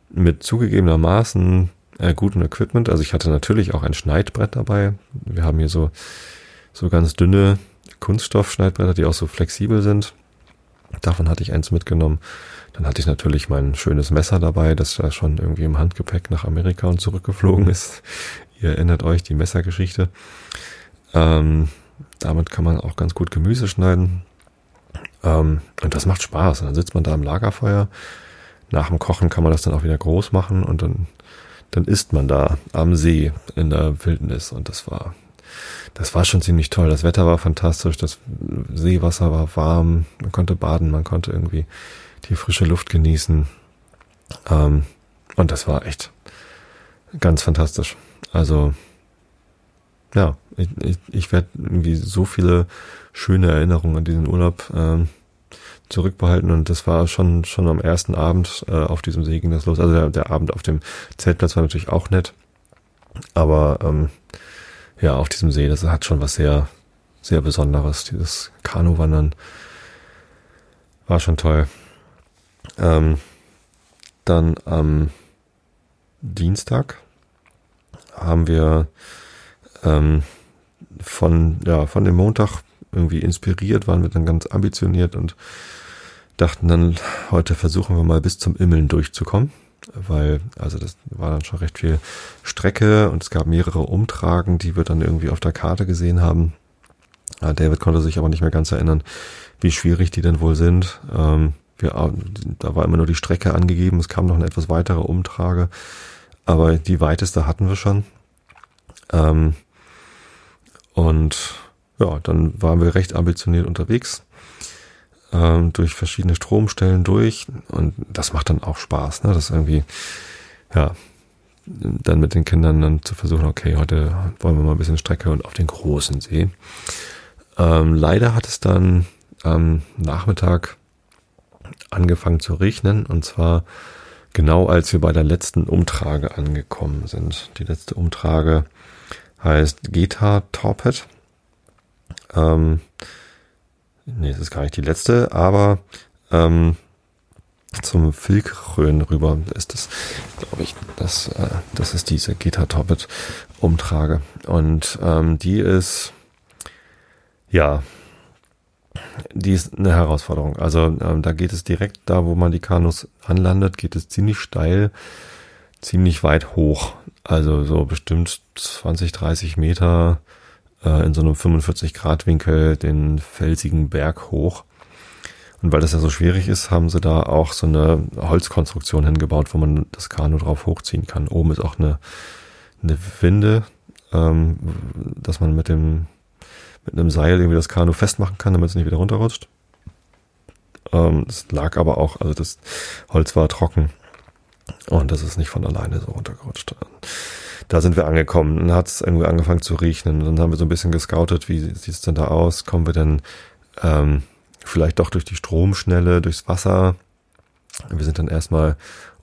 mit zugegebenermaßen äh, gutem Equipment. Also ich hatte natürlich auch ein Schneidbrett dabei. Wir haben hier so, so ganz dünne Kunststoffschneidbretter, die auch so flexibel sind. Davon hatte ich eins mitgenommen. Dann hatte ich natürlich mein schönes Messer dabei, das da schon irgendwie im Handgepäck nach Amerika und zurückgeflogen ist. Ihr erinnert euch die Messergeschichte. Ähm, damit kann man auch ganz gut Gemüse schneiden. Ähm, und das macht Spaß. dann sitzt man da am Lagerfeuer. Nach dem Kochen kann man das dann auch wieder groß machen und dann, dann isst man da am See in der Wildnis. Und das war, das war schon ziemlich toll. Das Wetter war fantastisch. Das Seewasser war warm. Man konnte baden. Man konnte irgendwie die frische Luft genießen. Ähm, und das war echt ganz fantastisch. Also, ja, ich, ich, ich werde irgendwie so viele schöne Erinnerungen an diesen Urlaub ähm, zurückbehalten und das war schon schon am ersten Abend äh, auf diesem See ging das los. Also der, der Abend auf dem Zeltplatz war natürlich auch nett, aber ähm, ja auf diesem See, das hat schon was sehr sehr Besonderes. Dieses Kanuwandern war schon toll. Ähm, dann am Dienstag haben wir ähm, von, ja, von dem Montag irgendwie inspiriert, waren wir dann ganz ambitioniert und dachten dann, heute versuchen wir mal bis zum Immeln durchzukommen, weil, also das war dann schon recht viel Strecke und es gab mehrere Umtragen, die wir dann irgendwie auf der Karte gesehen haben. Ah, David konnte sich aber nicht mehr ganz erinnern, wie schwierig die denn wohl sind. Ähm, wir, da war immer nur die Strecke angegeben, es kam noch eine etwas weitere Umtrage, aber die weiteste hatten wir schon. Ähm, und ja, dann waren wir recht ambitioniert unterwegs, ähm, durch verschiedene Stromstellen durch und das macht dann auch Spaß, ne? Das irgendwie, ja, dann mit den Kindern dann zu versuchen, okay, heute wollen wir mal ein bisschen Strecke und auf den großen See. Ähm, leider hat es dann am Nachmittag angefangen zu regnen und zwar genau als wir bei der letzten Umtrage angekommen sind. Die letzte Umtrage heißt Geta Torped. Ähm, nee, das ist gar nicht die letzte, aber ähm, zum Filkrön rüber ist das, glaube ich, das, äh, das ist diese Geta Torped Umtrage. Und ähm, die ist, ja, die ist eine Herausforderung. Also ähm, da geht es direkt da, wo man die Kanus anlandet, geht es ziemlich steil, ziemlich weit hoch. Also so bestimmt 20, 30 Meter äh, in so einem 45 Grad Winkel den felsigen Berg hoch. Und weil das ja so schwierig ist, haben sie da auch so eine Holzkonstruktion hingebaut, wo man das Kanu drauf hochziehen kann. Oben ist auch eine, eine Winde, ähm, dass man mit dem mit einem Seil irgendwie das Kanu festmachen kann, damit es nicht wieder runterrutscht. Ähm, lag aber auch, also das Holz war trocken und das ist nicht von alleine so runtergerutscht. da sind wir angekommen. Dann hat es irgendwie angefangen zu riechen. Und dann haben wir so ein bisschen gescoutet, wie sieht es denn da aus? Kommen wir denn ähm, vielleicht doch durch die Stromschnelle, durchs Wasser? Wir sind dann erstmal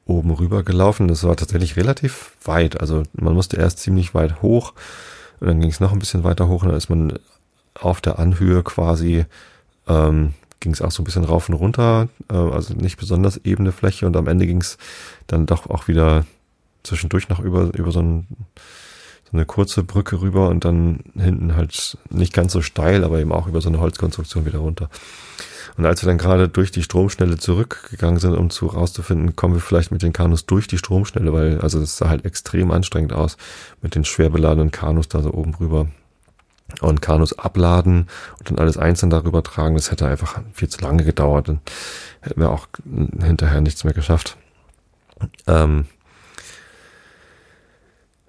oben rüber gelaufen. Das war tatsächlich relativ weit. Also man musste erst ziemlich weit hoch und dann ging es noch ein bisschen weiter hoch und dann ist man auf der Anhöhe quasi ähm, ging es auch so ein bisschen rauf und runter, äh, also nicht besonders ebene Fläche und am Ende ging es dann doch auch wieder zwischendurch noch über, über so, ein, so eine kurze Brücke rüber und dann hinten halt nicht ganz so steil, aber eben auch über so eine Holzkonstruktion wieder runter. Und als wir dann gerade durch die Stromschnelle zurückgegangen sind, um zu rauszufinden, kommen wir vielleicht mit den Kanus durch die Stromschnelle, weil also das sah halt extrem anstrengend aus mit den schwer beladenen Kanus da so oben drüber und Kanus abladen und dann alles einzeln darüber tragen, das hätte einfach viel zu lange gedauert. Dann hätten wir auch hinterher nichts mehr geschafft. Ähm,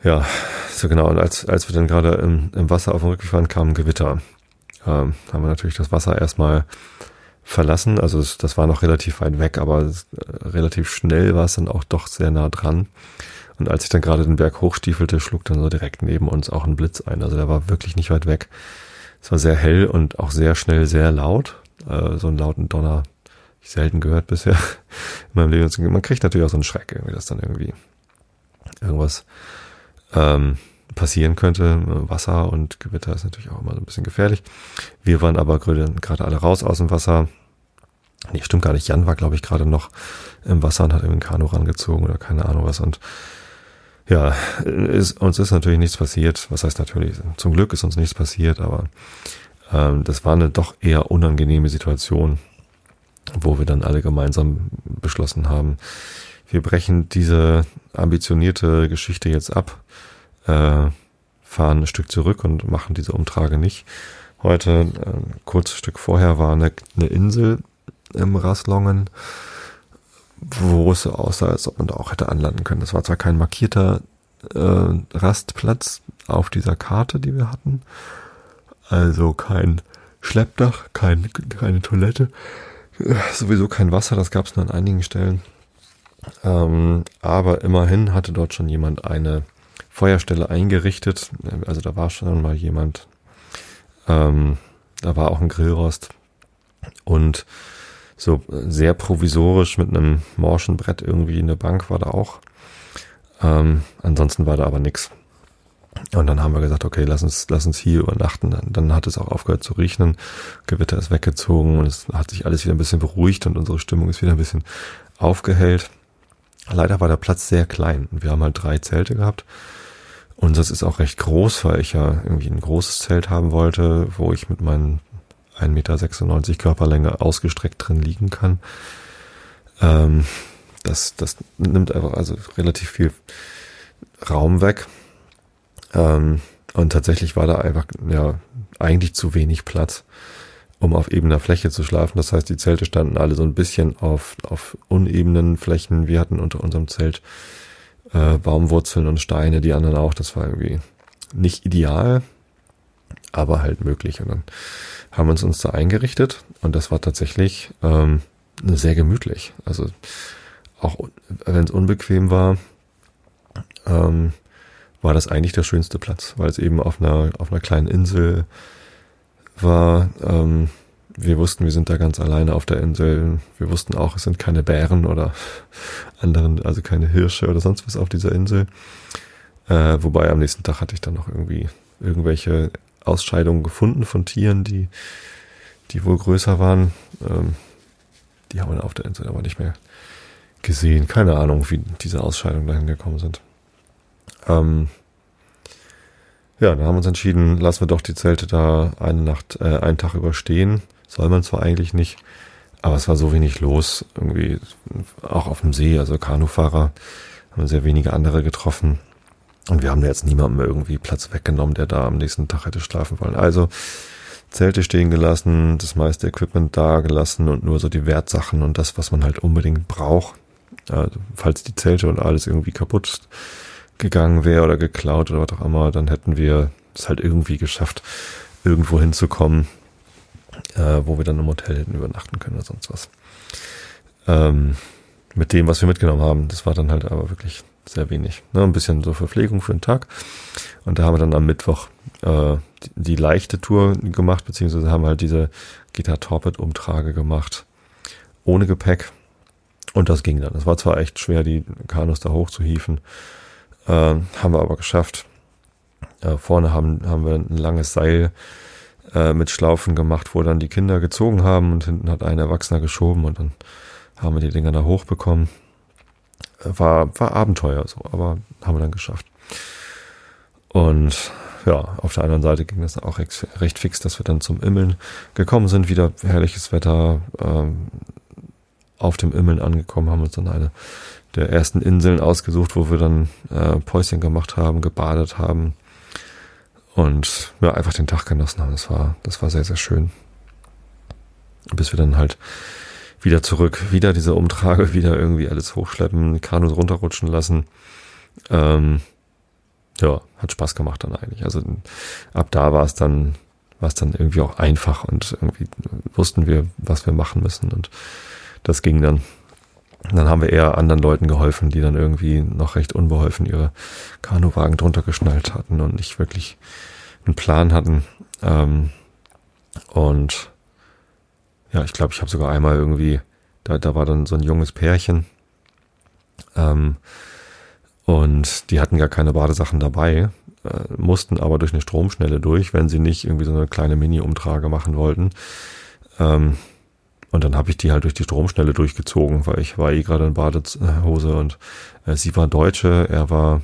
ja, so genau. Und als, als wir dann gerade im, im Wasser auf dem Rückweg waren, kam ein Gewitter. Ähm, haben wir natürlich das Wasser erstmal verlassen. Also das, das war noch relativ weit weg, aber äh, relativ schnell war es dann auch doch sehr nah dran. Und als ich dann gerade den Berg hochstiefelte, schlug dann so direkt neben uns auch ein Blitz ein. Also der war wirklich nicht weit weg. Es war sehr hell und auch sehr schnell, sehr laut. Äh, so einen lauten Donner ich selten gehört bisher in meinem Leben. Man kriegt natürlich auch so einen Schreck, irgendwie, dass dann irgendwie irgendwas ähm, passieren könnte. Wasser und Gewitter ist natürlich auch immer so ein bisschen gefährlich. Wir waren aber gerade alle raus aus dem Wasser. Nee, stimmt gar nicht. Jan war, glaube ich, gerade noch im Wasser und hat irgendwie ein Kanu rangezogen oder keine Ahnung was. Und ja, ist, uns ist natürlich nichts passiert. Was heißt natürlich? Zum Glück ist uns nichts passiert, aber ähm, das war eine doch eher unangenehme Situation, wo wir dann alle gemeinsam beschlossen haben, wir brechen diese ambitionierte Geschichte jetzt ab, äh, fahren ein Stück zurück und machen diese Umtrage nicht. Heute, äh, kurzes Stück vorher, war eine, eine Insel im Raslongen wo es so aussah, als ob man da auch hätte anlanden können. Das war zwar kein markierter äh, Rastplatz auf dieser Karte, die wir hatten, also kein Schleppdach, kein, keine Toilette, äh, sowieso kein Wasser, das gab es nur an einigen Stellen. Ähm, aber immerhin hatte dort schon jemand eine Feuerstelle eingerichtet. Also da war schon mal jemand. Ähm, da war auch ein Grillrost. Und so sehr provisorisch mit einem morschen Brett irgendwie eine Bank war da auch. Ähm, ansonsten war da aber nix. Und dann haben wir gesagt, okay, lass uns, lass uns hier übernachten. Dann, dann hat es auch aufgehört zu regnen. Gewitter ist weggezogen und es hat sich alles wieder ein bisschen beruhigt und unsere Stimmung ist wieder ein bisschen aufgehellt. Leider war der Platz sehr klein und wir haben halt drei Zelte gehabt. Und ist auch recht groß, weil ich ja irgendwie ein großes Zelt haben wollte, wo ich mit meinen 1,96 Meter Körperlänge ausgestreckt drin liegen kann. Ähm, das, das nimmt einfach also relativ viel Raum weg. Ähm, und tatsächlich war da einfach ja eigentlich zu wenig Platz, um auf ebener Fläche zu schlafen. Das heißt, die Zelte standen alle so ein bisschen auf, auf unebenen Flächen. Wir hatten unter unserem Zelt äh, Baumwurzeln und Steine, die anderen auch. Das war irgendwie nicht ideal, aber halt möglich. Und dann haben wir uns, uns da eingerichtet und das war tatsächlich ähm, sehr gemütlich. Also auch wenn es unbequem war, ähm, war das eigentlich der schönste Platz, weil es eben auf einer auf einer kleinen Insel war. Ähm, wir wussten, wir sind da ganz alleine auf der Insel. Wir wussten auch, es sind keine Bären oder anderen, also keine Hirsche oder sonst was auf dieser Insel. Äh, wobei am nächsten Tag hatte ich dann noch irgendwie irgendwelche Ausscheidungen gefunden von Tieren, die, die wohl größer waren. Ähm, die haben wir auf der Insel aber nicht mehr gesehen. Keine Ahnung, wie diese Ausscheidungen dahin gekommen sind. Ähm, ja, dann haben wir uns entschieden, lassen wir doch die Zelte da eine Nacht, äh, einen Tag überstehen. Soll man zwar eigentlich nicht, aber es war so wenig los, irgendwie auch auf dem See, also Kanufahrer, haben sehr wenige andere getroffen. Und wir haben da jetzt niemandem irgendwie Platz weggenommen, der da am nächsten Tag hätte schlafen wollen. Also Zelte stehen gelassen, das meiste Equipment da gelassen und nur so die Wertsachen und das, was man halt unbedingt braucht. Also, falls die Zelte und alles irgendwie kaputt gegangen wäre oder geklaut oder was auch immer, dann hätten wir es halt irgendwie geschafft, irgendwo hinzukommen, äh, wo wir dann im Hotel hätten übernachten können oder sonst was. Ähm, mit dem, was wir mitgenommen haben, das war dann halt aber wirklich sehr wenig. Ne? Ein bisschen so Verpflegung für den Tag. Und da haben wir dann am Mittwoch äh, die, die leichte Tour gemacht, beziehungsweise haben halt diese Gitter Torped Umtrage gemacht. Ohne Gepäck. Und das ging dann. Es war zwar echt schwer, die Kanus da hochzuhieven. Äh, haben wir aber geschafft. Äh, vorne haben, haben wir ein langes Seil äh, mit Schlaufen gemacht, wo dann die Kinder gezogen haben und hinten hat ein Erwachsener geschoben und dann haben wir die Dinger da hochbekommen. War, war Abenteuer so, aber haben wir dann geschafft. Und ja, auf der anderen Seite ging das auch recht, recht fix, dass wir dann zum Immeln gekommen sind. Wieder herrliches Wetter, ähm, auf dem Immeln angekommen, haben uns dann eine der ersten Inseln ausgesucht, wo wir dann äh, Päuschen gemacht haben, gebadet haben und ja, einfach den Tag genossen haben. Das war, das war sehr, sehr schön. Bis wir dann halt wieder zurück, wieder diese Umtrage, wieder irgendwie alles hochschleppen, Kanus runterrutschen lassen. Ähm, ja, hat Spaß gemacht dann eigentlich. Also ab da war es dann, war es dann irgendwie auch einfach und irgendwie wussten wir, was wir machen müssen und das ging dann. Dann haben wir eher anderen Leuten geholfen, die dann irgendwie noch recht unbeholfen ihre Kanuwagen drunter geschnallt hatten und nicht wirklich einen Plan hatten. Ähm, und ja, ich glaube, ich habe sogar einmal irgendwie, da, da war dann so ein junges Pärchen, ähm, und die hatten gar keine Badesachen dabei, äh, mussten aber durch eine Stromschnelle durch, wenn sie nicht irgendwie so eine kleine Mini-Umtrage machen wollten. Ähm, und dann habe ich die halt durch die Stromschnelle durchgezogen, weil ich war eh gerade in Badehose und äh, sie war Deutsche, er war,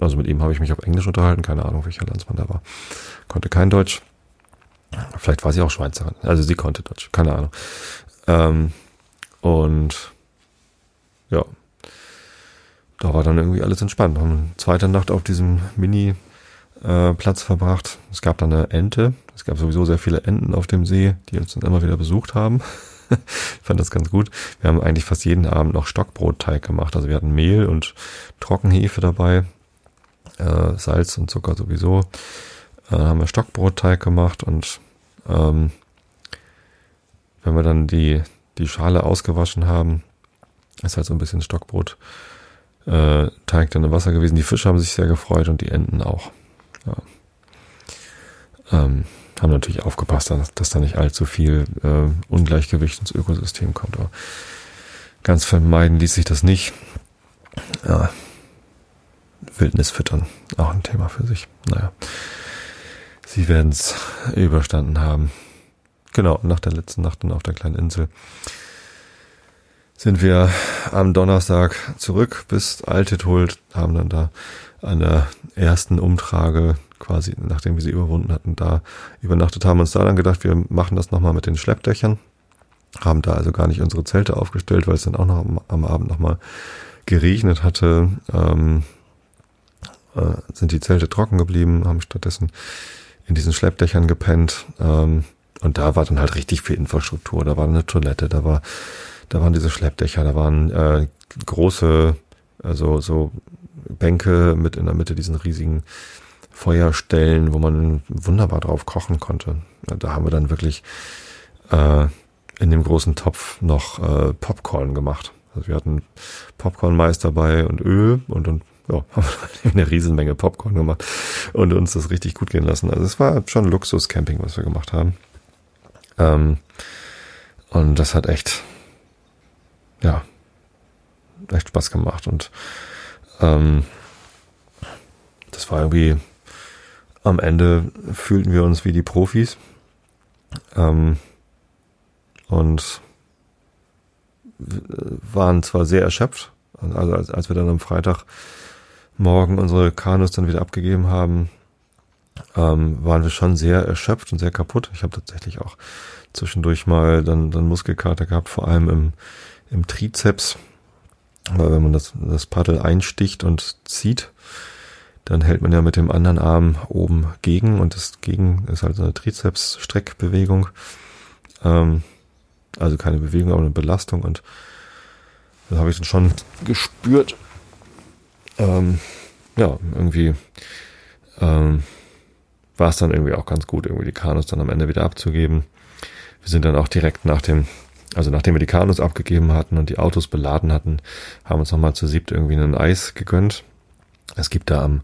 also mit ihm habe ich mich auf Englisch unterhalten, keine Ahnung, welcher Landsmann da war. Konnte kein Deutsch. Vielleicht war sie auch Schweizerin. Also sie konnte Deutsch, keine Ahnung. Ähm, und ja, da war dann irgendwie alles entspannt. Haben eine zweite Nacht auf diesem Mini äh, Platz verbracht. Es gab dann eine Ente. Es gab sowieso sehr viele Enten auf dem See, die uns dann immer wieder besucht haben. ich fand das ganz gut. Wir haben eigentlich fast jeden Abend noch Stockbrotteig gemacht. Also wir hatten Mehl und Trockenhefe dabei, äh, Salz und Zucker sowieso. Äh, dann haben wir Stockbrotteig gemacht und ähm, wenn wir dann die, die Schale ausgewaschen haben, ist halt so ein bisschen Stockbrot äh, dann im Wasser gewesen. Die Fische haben sich sehr gefreut und die Enten auch. Ja. Ähm, haben natürlich aufgepasst, dass, dass da nicht allzu viel äh, Ungleichgewicht ins Ökosystem kommt. Aber ganz vermeiden ließ sich das nicht. Ja. Wildnis füttern, auch ein Thema für sich. Naja. Sie werden es überstanden haben. Genau, nach der letzten Nacht dann auf der kleinen Insel sind wir am Donnerstag zurück bis Altethult, haben dann da an der ersten Umtrage quasi, nachdem wir sie überwunden hatten, da übernachtet haben, uns da dann gedacht, wir machen das nochmal mit den Schleppdächern, haben da also gar nicht unsere Zelte aufgestellt, weil es dann auch noch am, am Abend nochmal geregnet hatte, ähm, äh, sind die Zelte trocken geblieben, haben stattdessen in diesen Schleppdächern gepennt, ähm, und da war dann halt richtig viel Infrastruktur, da war eine Toilette, da war da waren diese Schleppdächer, da waren äh, große, also so Bänke mit in der Mitte diesen riesigen Feuerstellen, wo man wunderbar drauf kochen konnte. Da haben wir dann wirklich äh, in dem großen Topf noch äh, Popcorn gemacht. Also wir hatten Popcornmais dabei und Öl und dann ja, haben wir eine Riesenmenge Popcorn gemacht und uns das richtig gut gehen lassen. Also es war schon Luxus-Camping, was wir gemacht haben. Ähm, und das hat echt, ja, echt Spaß gemacht und ähm, das war irgendwie am Ende fühlten wir uns wie die Profis ähm, und waren zwar sehr erschöpft, also als, als wir dann am Freitagmorgen unsere Kanus dann wieder abgegeben haben, ähm, waren wir schon sehr erschöpft und sehr kaputt. Ich habe tatsächlich auch zwischendurch mal dann, dann Muskelkater gehabt, vor allem im im Trizeps, weil wenn man das, das Paddel einsticht und zieht, dann hält man ja mit dem anderen Arm oben gegen und das Gegen ist halt so eine Trizeps-Streckbewegung. Ähm, also keine Bewegung, aber eine Belastung und das habe ich dann schon gespürt. Ähm, ja, irgendwie ähm, war es dann irgendwie auch ganz gut, irgendwie die Kanus dann am Ende wieder abzugeben. Wir sind dann auch direkt nach dem also nachdem wir die Kanus abgegeben hatten und die Autos beladen hatten, haben uns nochmal zu siebt irgendwie ein Eis gegönnt. Es gibt da am,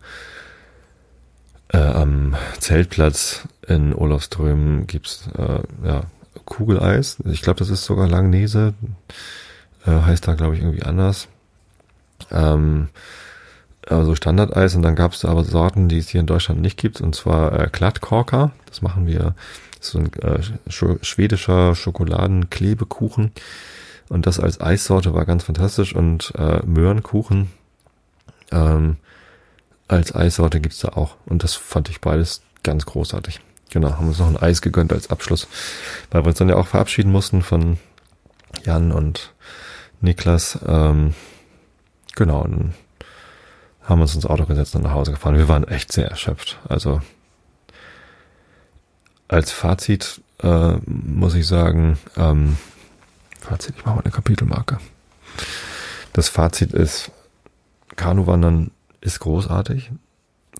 äh, am Zeltplatz in Olofström gibt's äh, ja, Kugeleis. Ich glaube, das ist sogar Langnese. Äh, heißt da, glaube ich, irgendwie anders. Ähm, also Standardeis und dann gab es da aber Sorten, die es hier in Deutschland nicht gibt, und zwar äh, Glattkorker. Das machen wir, das ist so ein äh, schwedischer Schokoladenklebekuchen. Und das als Eissorte war ganz fantastisch. Und äh, Möhrenkuchen ähm, als Eissorte gibt's da auch. Und das fand ich beides ganz großartig. Genau, haben uns noch ein Eis gegönnt als Abschluss, weil wir uns dann ja auch verabschieden mussten von Jan und Niklas. Ähm, genau, dann haben uns ins Auto gesetzt und nach Hause gefahren. Wir waren echt sehr erschöpft. Also als Fazit äh, muss ich sagen, ähm, Fazit, ich mache mal eine Kapitelmarke. Das Fazit ist, Kanuwandern ist großartig.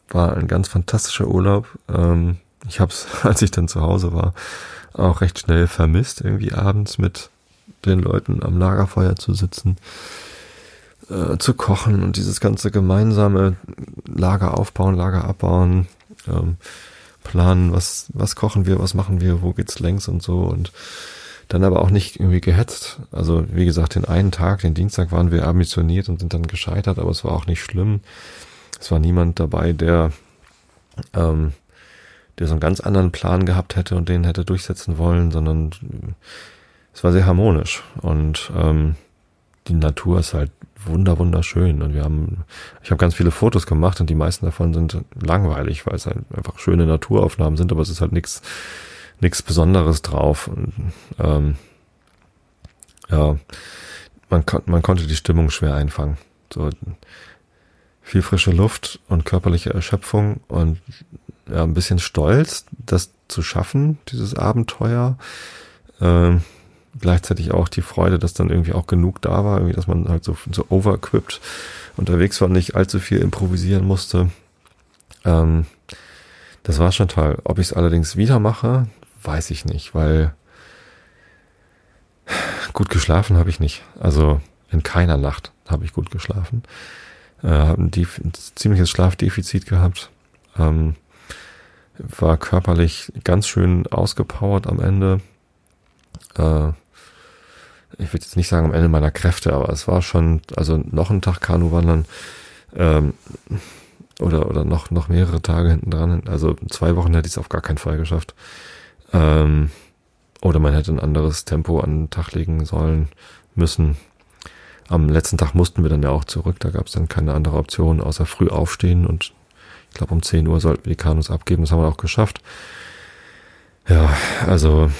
War ein ganz fantastischer Urlaub. Ähm, ich habe es, als ich dann zu Hause war, auch recht schnell vermisst, irgendwie abends mit den Leuten am Lagerfeuer zu sitzen, äh, zu kochen und dieses ganze gemeinsame Lager aufbauen, Lager abbauen, ähm, planen, was, was kochen wir, was machen wir, wo geht's längs und so und dann aber auch nicht irgendwie gehetzt. Also wie gesagt, den einen Tag, den Dienstag waren wir ambitioniert und sind dann gescheitert, aber es war auch nicht schlimm. Es war niemand dabei, der ähm, der so einen ganz anderen Plan gehabt hätte und den hätte durchsetzen wollen, sondern es war sehr harmonisch und ähm, die Natur ist halt wunder wunderschön. Und wir haben ich habe ganz viele Fotos gemacht und die meisten davon sind langweilig, weil es halt einfach schöne Naturaufnahmen sind, aber es ist halt nichts nichts Besonderes drauf. Und ähm, ja man man konnte die Stimmung schwer einfangen. So viel frische Luft und körperliche Erschöpfung und ja, ein bisschen stolz, das zu schaffen, dieses Abenteuer. Ähm, gleichzeitig auch die Freude, dass dann irgendwie auch genug da war, irgendwie, dass man halt so, so overequipped unterwegs war nicht allzu viel improvisieren musste. Ähm, das war schon toll. Ob ich es allerdings wieder mache, weiß ich nicht, weil gut geschlafen habe ich nicht. Also in keiner Nacht habe ich gut geschlafen. Äh, habe ein, ein ziemliches Schlafdefizit gehabt. Ähm, war körperlich ganz schön ausgepowert am Ende. Äh, ich würde jetzt nicht sagen am Ende meiner Kräfte, aber es war schon, also noch ein Tag Kanuwandern ähm, oder oder noch noch mehrere Tage hinten dran. Also zwei Wochen hätte ich es auf gar keinen Fall geschafft. Ähm, oder man hätte ein anderes Tempo an den Tag legen sollen müssen. Am letzten Tag mussten wir dann ja auch zurück. Da gab es dann keine andere Option, außer früh aufstehen und ich glaube, um 10 Uhr sollten wir die Kanus abgeben. Das haben wir auch geschafft. Ja, also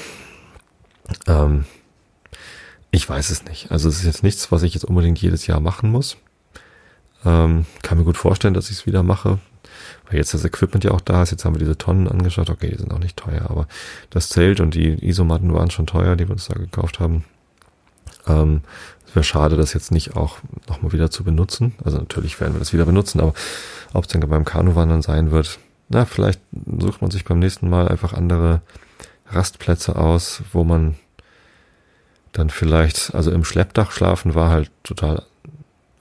ähm, ich weiß es nicht. Also es ist jetzt nichts, was ich jetzt unbedingt jedes Jahr machen muss. Ähm, kann mir gut vorstellen, dass ich es wieder mache. Weil jetzt das Equipment ja auch da ist. Jetzt haben wir diese Tonnen angeschaut. Okay, die sind auch nicht teuer, aber das Zelt und die Isomatten waren schon teuer, die wir uns da gekauft haben. Ähm, es wäre schade, das jetzt nicht auch nochmal wieder zu benutzen. Also natürlich werden wir das wieder benutzen, aber ob es dann beim Kanuwandern sein wird, na, vielleicht sucht man sich beim nächsten Mal einfach andere Rastplätze aus, wo man dann vielleicht, also im Schleppdach schlafen war halt total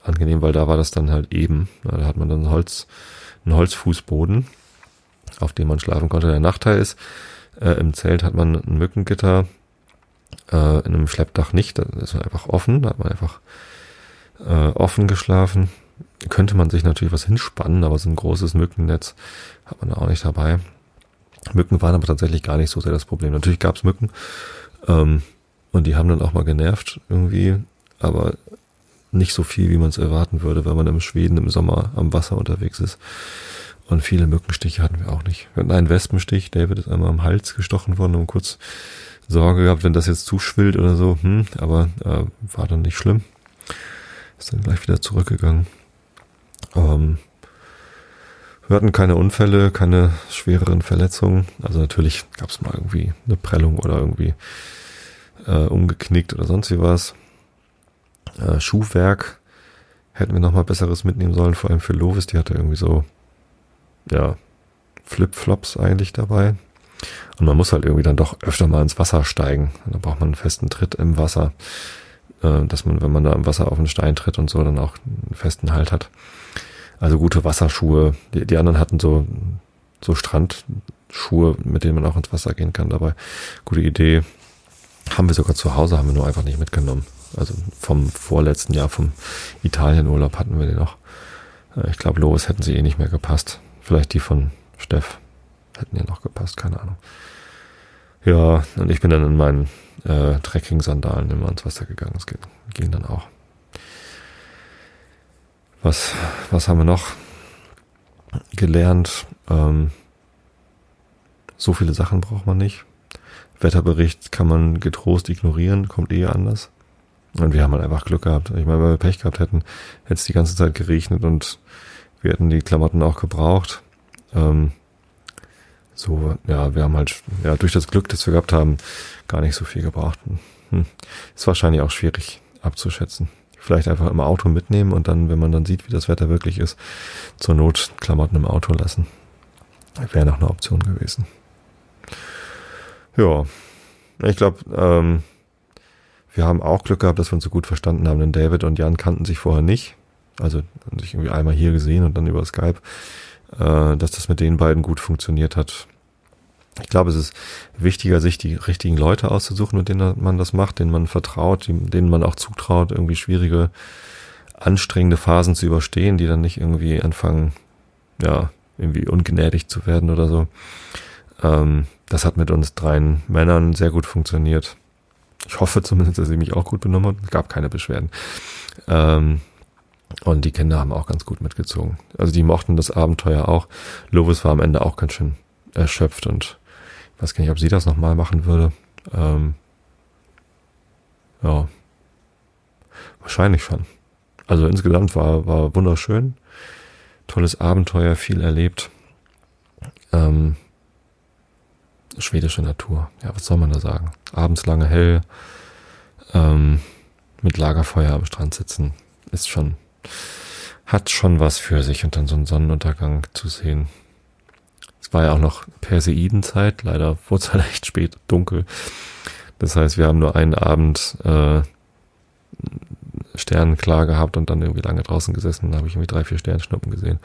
angenehm, weil da war das dann halt eben. Da hat man dann Holz, einen Holzfußboden, auf dem man schlafen konnte. Der Nachteil ist, äh, im Zelt hat man ein Mückengitter, äh, in einem Schleppdach nicht, das ist einfach offen, da hat man einfach äh, offen geschlafen. Könnte man sich natürlich was hinspannen, aber so ein großes Mückennetz hat man auch nicht dabei. Mücken waren aber tatsächlich gar nicht so sehr das Problem. Natürlich gab es Mücken ähm, und die haben dann auch mal genervt irgendwie, aber nicht so viel, wie man es erwarten würde, wenn man im Schweden im Sommer am Wasser unterwegs ist. Und viele Mückenstiche hatten wir auch nicht. Wir hatten einen Wespenstich, David ist einmal am Hals gestochen worden und kurz Sorge gehabt, wenn das jetzt zuschwillt oder so, hm, aber äh, war dann nicht schlimm. Ist dann gleich wieder zurückgegangen. Ähm, wir hatten keine Unfälle, keine schwereren Verletzungen. Also natürlich gab es mal irgendwie eine Prellung oder irgendwie äh, umgeknickt oder sonst wie was. Äh, Schuhwerk hätten wir nochmal besseres mitnehmen sollen, vor allem für Lovis, die hatte irgendwie so, ja, Flipflops eigentlich dabei. Und man muss halt irgendwie dann doch öfter mal ins Wasser steigen. Da braucht man einen festen Tritt im Wasser, äh, dass man, wenn man da im Wasser auf einen Stein tritt und so, dann auch einen festen Halt hat. Also gute Wasserschuhe. Die, die anderen hatten so, so Strandschuhe, mit denen man auch ins Wasser gehen kann. Dabei gute Idee. Haben wir sogar zu Hause, haben wir nur einfach nicht mitgenommen. Also vom vorletzten Jahr, vom Italienurlaub hatten wir den noch. Äh, ich glaube, Lois hätten sie eh nicht mehr gepasst. Vielleicht die von Steff hätten ihr noch gepasst, keine Ahnung. Ja, und ich bin dann in meinen äh, Trekking-Sandalen immer ins Wasser gegangen. Das ging, ging dann auch. Was, was haben wir noch gelernt? Ähm, so viele Sachen braucht man nicht. Wetterbericht kann man getrost ignorieren, kommt eh anders. Und wir haben halt einfach Glück gehabt. Ich meine, wenn wir Pech gehabt hätten, hätte es die ganze Zeit geregnet und wir hätten die Klamotten auch gebraucht. Ähm, so, ja, wir haben halt, ja, durch das Glück, das wir gehabt haben, gar nicht so viel gebraucht. Hm. Ist wahrscheinlich auch schwierig abzuschätzen. Vielleicht einfach im Auto mitnehmen und dann, wenn man dann sieht, wie das Wetter wirklich ist, zur Not Klamotten im Auto lassen. Wäre noch eine Option gewesen. Ja, ich glaube, ähm, wir haben auch Glück gehabt, dass wir uns so gut verstanden haben, denn David und Jan kannten sich vorher nicht. Also haben sich irgendwie einmal hier gesehen und dann über Skype, äh, dass das mit den beiden gut funktioniert hat. Ich glaube, es ist wichtiger, sich die richtigen Leute auszusuchen, mit denen man das macht, denen man vertraut, denen man auch zutraut, irgendwie schwierige, anstrengende Phasen zu überstehen, die dann nicht irgendwie anfangen, ja, irgendwie ungnädig zu werden oder so. Ähm, das hat mit uns dreien Männern sehr gut funktioniert. Ich hoffe zumindest, dass sie mich auch gut benommen hat. Es gab keine Beschwerden. Ähm, und die Kinder haben auch ganz gut mitgezogen. Also die mochten das Abenteuer auch. Lovis war am Ende auch ganz schön erschöpft und ich weiß gar nicht, ob sie das nochmal machen würde. Ähm, ja. Wahrscheinlich schon. Also insgesamt war, war wunderschön. Tolles Abenteuer, viel erlebt. Ähm, schwedische Natur. Ja, was soll man da sagen? Abends lange hell, ähm, mit Lagerfeuer am Strand sitzen, ist schon, hat schon was für sich und dann so einen Sonnenuntergang zu sehen. Es war ja auch noch Perseidenzeit, leider wurde es halt echt spät dunkel. Das heißt, wir haben nur einen Abend äh, Sternenklar gehabt und dann irgendwie lange draußen gesessen. Da habe ich irgendwie drei, vier Sternschnuppen gesehen.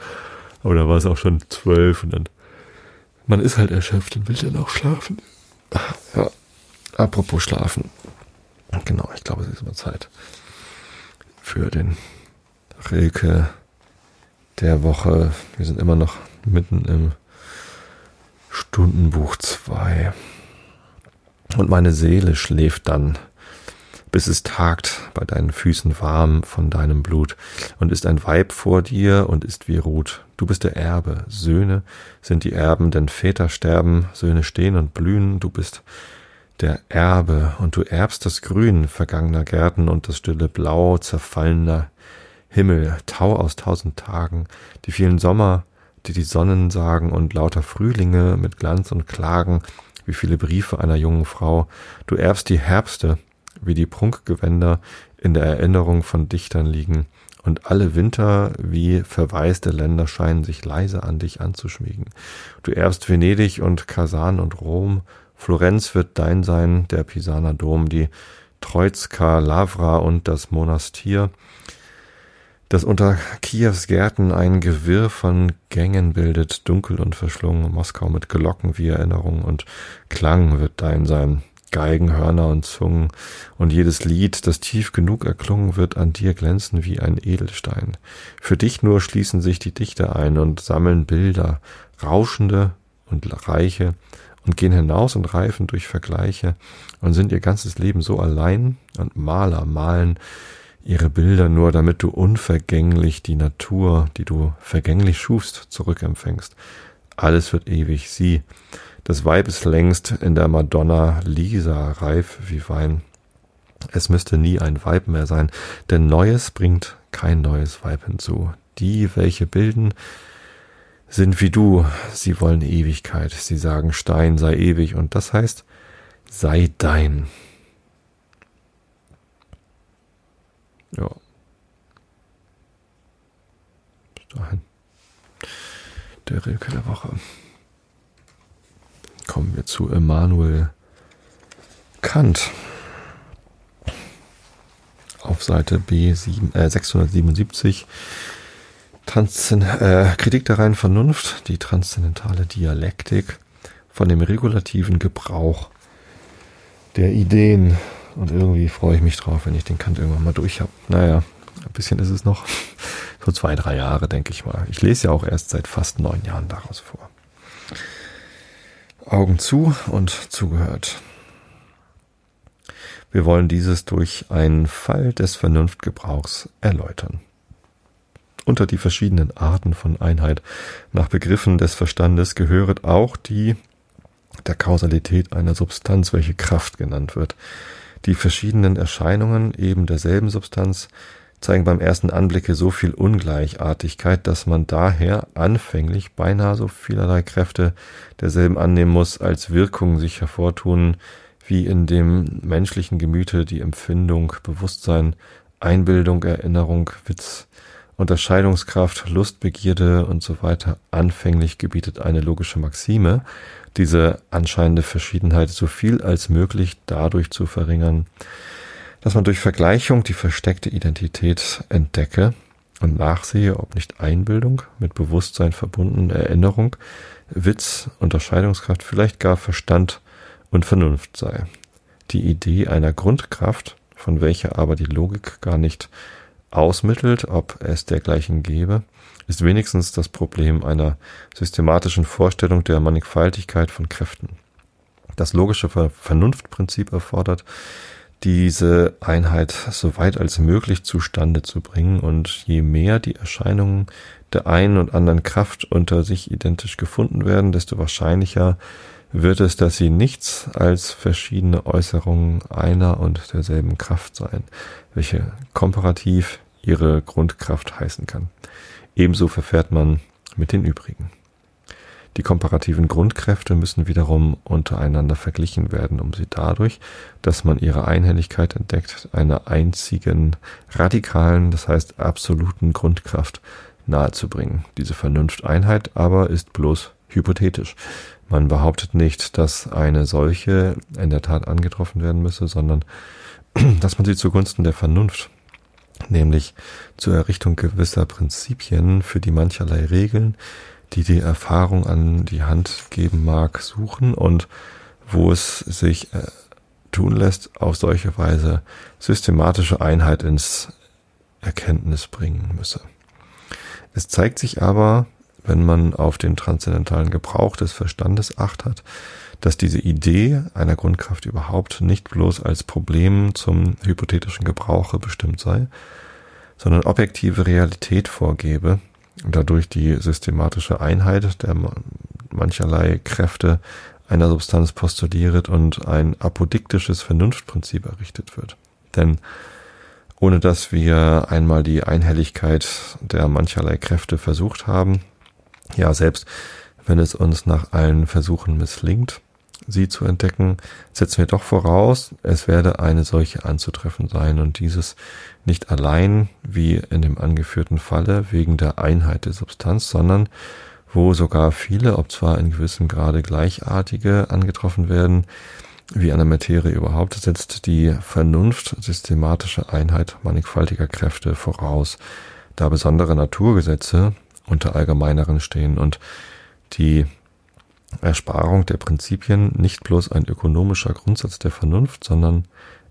Aber da war es auch schon zwölf und dann man ist halt erschöpft und will dann auch schlafen. Ja, apropos schlafen. Genau, ich glaube, es ist mal Zeit für den Rilke der Woche. Wir sind immer noch mitten im Stundenbuch 2. Und meine Seele schläft dann bis es tagt bei deinen Füßen warm von deinem Blut, und ist ein Weib vor dir und ist wie Ruth. Du bist der Erbe, Söhne sind die Erben, denn Väter sterben, Söhne stehen und blühen, du bist der Erbe, und du erbst das Grün vergangener Gärten und das stille Blau zerfallener Himmel, Tau aus tausend Tagen, die vielen Sommer, die die Sonnen sagen, und lauter Frühlinge mit Glanz und Klagen, wie viele Briefe einer jungen Frau. Du erbst die Herbste, wie die Prunkgewänder in der Erinnerung von Dichtern liegen, und alle Winter wie verwaiste Länder scheinen sich leise an dich anzuschmiegen. Du erbst Venedig und Kasan und Rom, Florenz wird dein sein, der Pisaner Dom, die Troizka, Lavra und das Monastir, das unter Kiews Gärten ein Gewirr von Gängen bildet, dunkel und verschlungen, Moskau mit Glocken wie Erinnerung und Klang wird dein sein. Geigen, Hörner und Zungen, und jedes Lied, das tief genug erklungen wird, an dir glänzen wie ein Edelstein. Für dich nur schließen sich die Dichter ein und sammeln Bilder, rauschende und reiche, und gehen hinaus und reifen durch Vergleiche und sind ihr ganzes Leben so allein, und Maler malen ihre Bilder nur, damit du unvergänglich die Natur, die du vergänglich schufst, zurückempfängst. Alles wird ewig, sie, das Weib ist längst in der Madonna Lisa reif wie Wein. Es müsste nie ein Weib mehr sein, denn Neues bringt kein neues Weib hinzu. Die, welche bilden, sind wie du, sie wollen Ewigkeit, sie sagen Stein sei ewig, und das heißt, sei dein. Ja. Bis dahin. Der Rilke der Woche. Kommen wir zu Immanuel Kant. Auf Seite B7, äh, 677 Transzend äh, Kritik der reinen Vernunft, die transzendentale Dialektik von dem regulativen Gebrauch der Ideen. Und irgendwie freue ich mich drauf, wenn ich den Kant irgendwann mal durch habe. Naja, ein bisschen ist es noch. So zwei, drei Jahre, denke ich mal. Ich lese ja auch erst seit fast neun Jahren daraus vor. Augen zu und zugehört. Wir wollen dieses durch einen Fall des Vernunftgebrauchs erläutern. Unter die verschiedenen Arten von Einheit nach Begriffen des Verstandes gehöret auch die der Kausalität einer Substanz, welche Kraft genannt wird. Die verschiedenen Erscheinungen eben derselben Substanz zeigen beim ersten Anblicke so viel Ungleichartigkeit, dass man daher anfänglich beinahe so vielerlei Kräfte derselben annehmen muss, als Wirkungen sich hervortun, wie in dem menschlichen Gemüte die Empfindung, Bewusstsein, Einbildung, Erinnerung, Witz, Unterscheidungskraft, Lust, Begierde und so weiter anfänglich gebietet eine logische Maxime, diese anscheinende Verschiedenheit so viel als möglich dadurch zu verringern, dass man durch Vergleichung die versteckte Identität entdecke und nachsehe, ob nicht Einbildung mit Bewusstsein verbunden, Erinnerung, Witz, Unterscheidungskraft, vielleicht gar Verstand und Vernunft sei. Die Idee einer Grundkraft, von welcher aber die Logik gar nicht ausmittelt, ob es dergleichen gäbe, ist wenigstens das Problem einer systematischen Vorstellung der Mannigfaltigkeit von Kräften. Das logische Vernunftprinzip erfordert, diese Einheit so weit als möglich zustande zu bringen und je mehr die Erscheinungen der einen und anderen Kraft unter sich identisch gefunden werden, desto wahrscheinlicher wird es, dass sie nichts als verschiedene Äußerungen einer und derselben Kraft sein, welche komparativ ihre Grundkraft heißen kann. Ebenso verfährt man mit den übrigen. Die komparativen Grundkräfte müssen wiederum untereinander verglichen werden, um sie dadurch, dass man ihre Einhelligkeit entdeckt, einer einzigen radikalen, das heißt absoluten Grundkraft nahezubringen. Diese Vernunfteinheit aber ist bloß hypothetisch. Man behauptet nicht, dass eine solche in der Tat angetroffen werden müsse, sondern dass man sie zugunsten der Vernunft nämlich zur Errichtung gewisser Prinzipien, für die mancherlei Regeln, die die Erfahrung an die Hand geben mag, suchen und wo es sich äh, tun lässt, auf solche Weise systematische Einheit ins Erkenntnis bringen müsse. Es zeigt sich aber, wenn man auf den transzendentalen Gebrauch des Verstandes acht hat, dass diese Idee einer Grundkraft überhaupt nicht bloß als Problem zum hypothetischen Gebrauche bestimmt sei, sondern objektive Realität vorgebe dadurch die systematische Einheit der mancherlei Kräfte einer Substanz postuliert und ein apodiktisches Vernunftprinzip errichtet wird. Denn ohne dass wir einmal die Einhelligkeit der mancherlei Kräfte versucht haben, ja selbst wenn es uns nach allen Versuchen misslingt, sie zu entdecken, setzen wir doch voraus, es werde eine solche anzutreffen sein und dieses nicht allein, wie in dem angeführten Falle, wegen der Einheit der Substanz, sondern wo sogar viele, ob zwar in gewissem Grade gleichartige, angetroffen werden, wie an der Materie überhaupt, setzt die Vernunft systematische Einheit mannigfaltiger Kräfte voraus, da besondere Naturgesetze unter allgemeineren stehen und die Ersparung der Prinzipien nicht bloß ein ökonomischer Grundsatz der Vernunft, sondern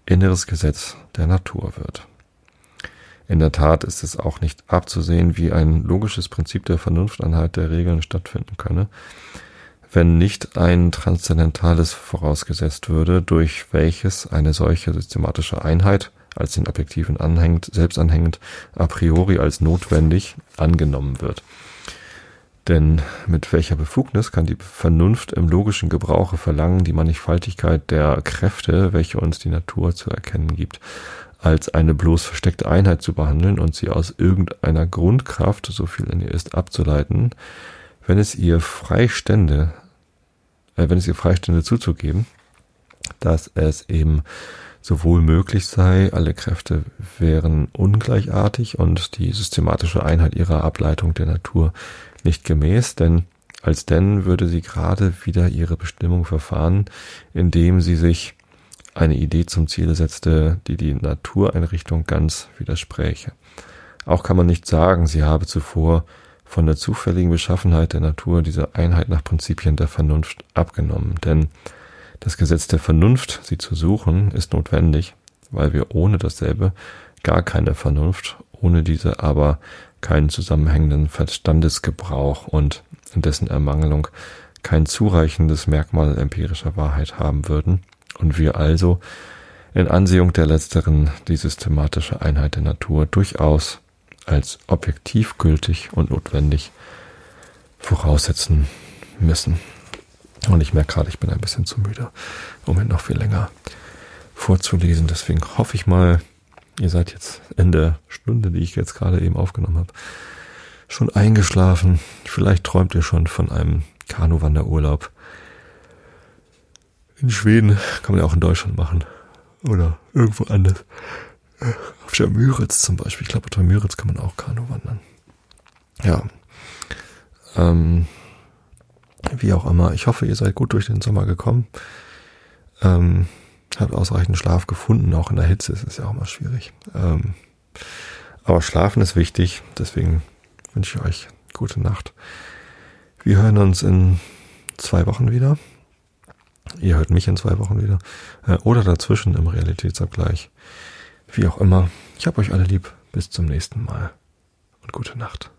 inneres Gesetz der Natur wird. In der Tat ist es auch nicht abzusehen, wie ein logisches Prinzip der Vernunfteinheit der Regeln stattfinden könne, wenn nicht ein transzendentales vorausgesetzt würde, durch welches eine solche systematische Einheit als den Objektiven anhängt, selbst anhängend, a priori als notwendig angenommen wird. Denn mit welcher Befugnis kann die Vernunft im logischen Gebrauche verlangen, die Mannigfaltigkeit der Kräfte, welche uns die Natur zu erkennen gibt, als eine bloß versteckte Einheit zu behandeln und sie aus irgendeiner Grundkraft, so viel in ihr ist, abzuleiten, wenn es ihr Freistände, äh, wenn es ihr Freistände zuzugeben, dass es eben sowohl möglich sei, alle Kräfte wären ungleichartig und die systematische Einheit ihrer Ableitung der Natur nicht gemäß, denn als denn würde sie gerade wieder ihre Bestimmung verfahren, indem sie sich eine Idee zum Ziel setzte, die die Natureinrichtung ganz widerspräche. Auch kann man nicht sagen, sie habe zuvor von der zufälligen Beschaffenheit der Natur diese Einheit nach Prinzipien der Vernunft abgenommen, denn das Gesetz der Vernunft, sie zu suchen, ist notwendig, weil wir ohne dasselbe gar keine Vernunft, ohne diese aber keinen zusammenhängenden Verstandesgebrauch und in dessen Ermangelung kein zureichendes Merkmal empirischer Wahrheit haben würden und wir also in Ansehung der letzteren die systematische Einheit der Natur durchaus als objektiv gültig und notwendig voraussetzen müssen. Und ich merke gerade, ich bin ein bisschen zu müde, um ihn noch viel länger vorzulesen. Deswegen hoffe ich mal, ihr seid jetzt in der Stunde, die ich jetzt gerade eben aufgenommen habe, schon eingeschlafen. Vielleicht träumt ihr schon von einem Kanuwanderurlaub. In Schweden kann man ja auch in Deutschland machen. Oder irgendwo anders. Auf der Müritz zum Beispiel. Ich glaube, auf der Müritz kann man auch Kanu wandern. Ja. Ähm, wie auch immer. Ich hoffe, ihr seid gut durch den Sommer gekommen. Ähm, habt ausreichend Schlaf gefunden. Auch in der Hitze ist es ja auch mal schwierig. Ähm, aber Schlafen ist wichtig. Deswegen wünsche ich euch gute Nacht. Wir hören uns in zwei Wochen wieder. Ihr hört mich in zwei Wochen wieder. Äh, oder dazwischen im Realitätsabgleich. Wie auch immer. Ich habe euch alle lieb. Bis zum nächsten Mal. Und gute Nacht.